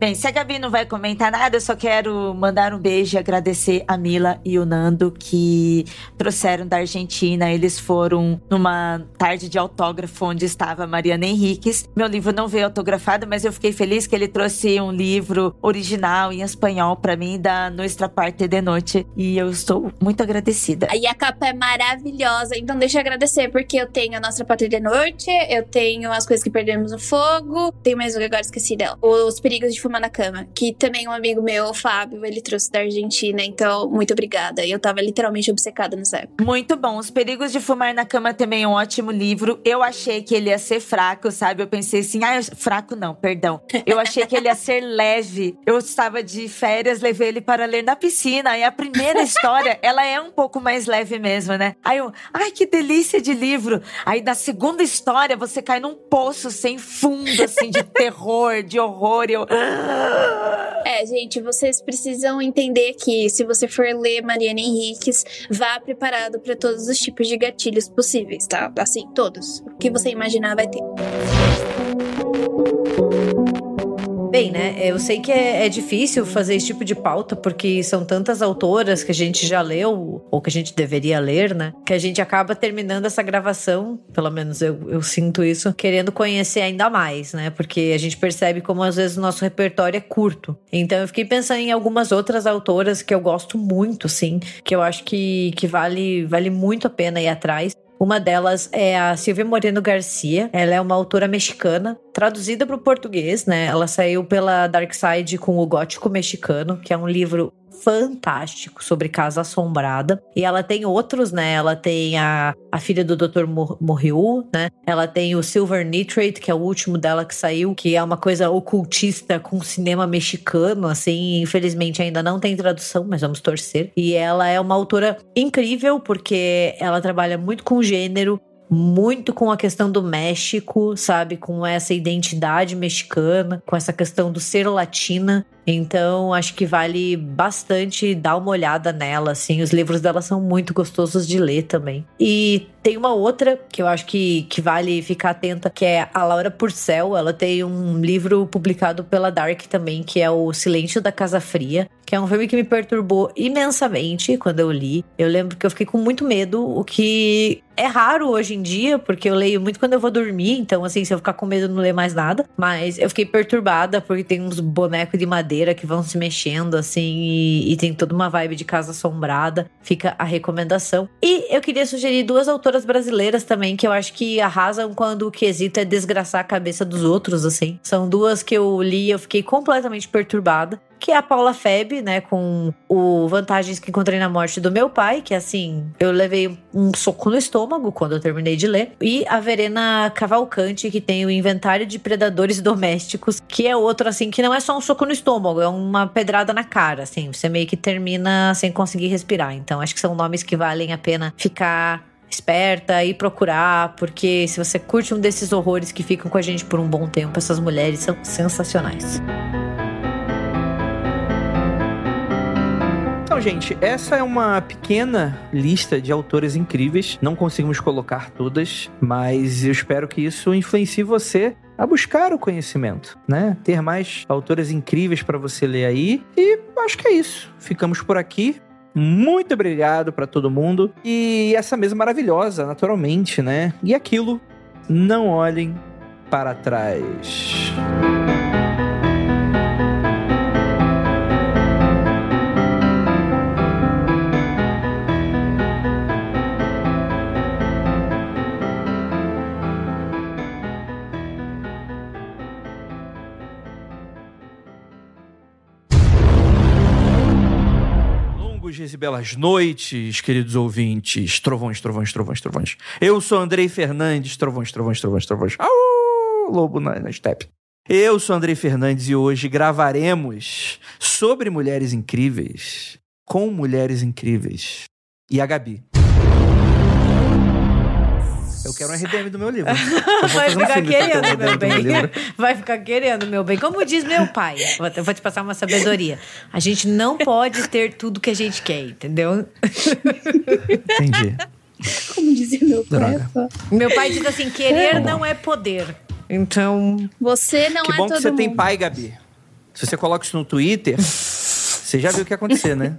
Bem, se a Gabi não vai comentar nada, eu só quero mandar um beijo e agradecer a Mila e o Nando que trouxeram da Argentina. Eles foram numa tarde de autógrafo onde estava Mariana Henriques. Meu livro não veio autografado, mas eu fiquei feliz que ele trouxe um livro original em espanhol para mim da Nuestra Parte de Noite e eu estou muito agradecida. Aí a capa é maravilhosa, então deixa eu agradecer porque eu tenho a Nossa Parte de Noite, eu tenho as coisas que perdemos no fogo, tenho mais um agora esqueci dela. Os perigos de fumar na cama, que também um amigo meu, o Fábio, ele trouxe da Argentina, então muito obrigada. Eu tava literalmente obcecada nessa época. Muito bom. Os Perigos de Fumar na Cama também é um ótimo livro. Eu achei que ele ia ser fraco, sabe? Eu pensei assim, ah, fraco não, perdão. Eu achei que ele ia ser leve. Eu estava de férias, levei ele para ler na piscina. E a primeira história, ela é um pouco mais leve mesmo, né? Aí eu, ai, que delícia de livro. Aí na segunda história, você cai num poço sem fundo, assim, de terror, de horror. Eu. É, gente, vocês precisam entender que se você for ler Mariana Henriques, vá preparado para todos os tipos de gatilhos possíveis, tá? Assim, todos. O que você imaginar vai ter. Bem, né? Eu sei que é, é, difícil fazer esse tipo de pauta, porque são tantas autoras que a gente já leu, ou que a gente deveria ler, né? Que a gente acaba terminando essa gravação, pelo menos eu, eu sinto isso, querendo conhecer ainda mais, né? Porque a gente percebe como às vezes o nosso repertório é curto. Então eu fiquei pensando em algumas outras autoras que eu gosto muito, sim, que eu acho que, que vale, vale muito a pena ir atrás. Uma delas é a Silvia Moreno Garcia. Ela é uma autora mexicana, traduzida para o português, né? Ela saiu pela Dark Side com o Gótico Mexicano, que é um livro fantástico sobre Casa Assombrada. E ela tem outros, né? Ela tem a, a filha do Dr. Morriu, né? Ela tem o Silver Nitrate, que é o último dela que saiu, que é uma coisa ocultista com cinema mexicano, assim. Infelizmente ainda não tem tradução, mas vamos torcer. E ela é uma autora incrível, porque ela trabalha muito com gênero, muito com a questão do México, sabe? Com essa identidade mexicana, com essa questão do ser latina. Então, acho que vale bastante dar uma olhada nela, assim. Os livros dela são muito gostosos de ler também. E tem uma outra que eu acho que, que vale ficar atenta, que é a Laura Purcell. Ela tem um livro publicado pela Dark também, que é O Silêncio da Casa Fria, que é um filme que me perturbou imensamente quando eu li. Eu lembro que eu fiquei com muito medo, o que é raro hoje em dia, porque eu leio muito quando eu vou dormir, então assim, se eu ficar com medo, eu não leio mais nada. Mas eu fiquei perturbada porque tem uns bonecos de madeira madeira que vão se mexendo, assim, e, e, tem toda uma vibe de casa assombrada. Fica a recomendação. E eu queria sugerir duas autoras brasileiras também, que eu acho que arrasam quando o quesito é desgraçar a cabeça dos outros, assim. São duas que eu li e eu fiquei completamente perturbada que é a Paula Feb, né, com o Vantagens que Encontrei na Morte do Meu Pai, que assim, eu levei um soco no estômago quando eu terminei de ler, e a Verena Cavalcante, que tem o Inventário de Predadores Domésticos, que é outro assim, que não é só um soco no estômago, é uma pedrada na cara, assim, você meio que termina sem conseguir respirar. Então, acho que são nomes que valem a pena ficar esperta e procurar, porque se você curte um desses horrores que ficam com a gente por um bom tempo, essas mulheres são sensacionais. Então, gente, essa é uma pequena lista de autores incríveis. Não conseguimos colocar todas, mas eu espero que isso influencie você a buscar o conhecimento, né? Ter mais autores incríveis para você ler aí. E acho que é isso. Ficamos por aqui. Muito obrigado para todo mundo. E essa mesa maravilhosa, naturalmente, né? E aquilo, não olhem para trás. longos belas noites, queridos ouvintes. Trovões, trovões, trovões, trovões. Eu sou Andrei Fernandes, trovões, trovões, trovões, trovões. Au! Lobo na, na. Eu sou Andrei Fernandes e hoje gravaremos sobre mulheres incríveis, com mulheres incríveis. E a Gabi. Eu quero um RDM do meu livro. Eu Vai ficar um querendo, meu bem. Vai ficar querendo, meu bem. Como diz meu pai, vou te- vou te passar uma sabedoria. A gente não pode ter tudo que a gente quer, entendeu? Entendi. Como dizia meu pai. Droga. só. Meu pai diz assim: querer não é poder. Então, Você não Que é bom que todo você mundo. tem pai, Gabi. Se você coloca isso no Twitter, você já viu o que ia acontecer, né?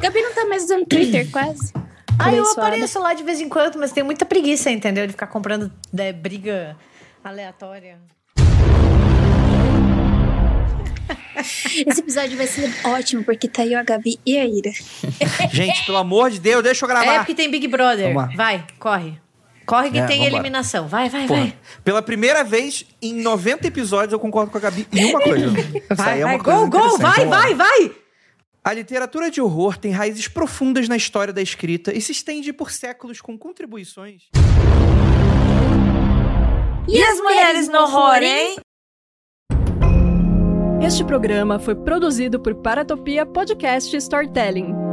Gabi não tá mais usando Twitter, quase. Ah, eu apareço lá de vez em quando, mas tenho muita preguiça, entendeu? De ficar comprando né, briga aleatória. Esse episódio vai ser ótimo, porque tá eu, a Gabi e a Ira. Gente, pelo amor de Deus, deixa eu gravar. É porque tem Big Brother. Vai, corre. Corre que É, tem eliminação. Vai, vai, Porra, vai. pela primeira vez em 90 episódios eu concordo com a Gabi em uma coisa. Isso Vai, aí é vai, uma coisa gol, vai, lá. vai, vai. A literatura de horror tem raízes profundas na história da escrita e se estende por séculos com contribuições. E as mulheres no horror, hein? Este programa foi produzido por Paratopia Podcast Storytelling.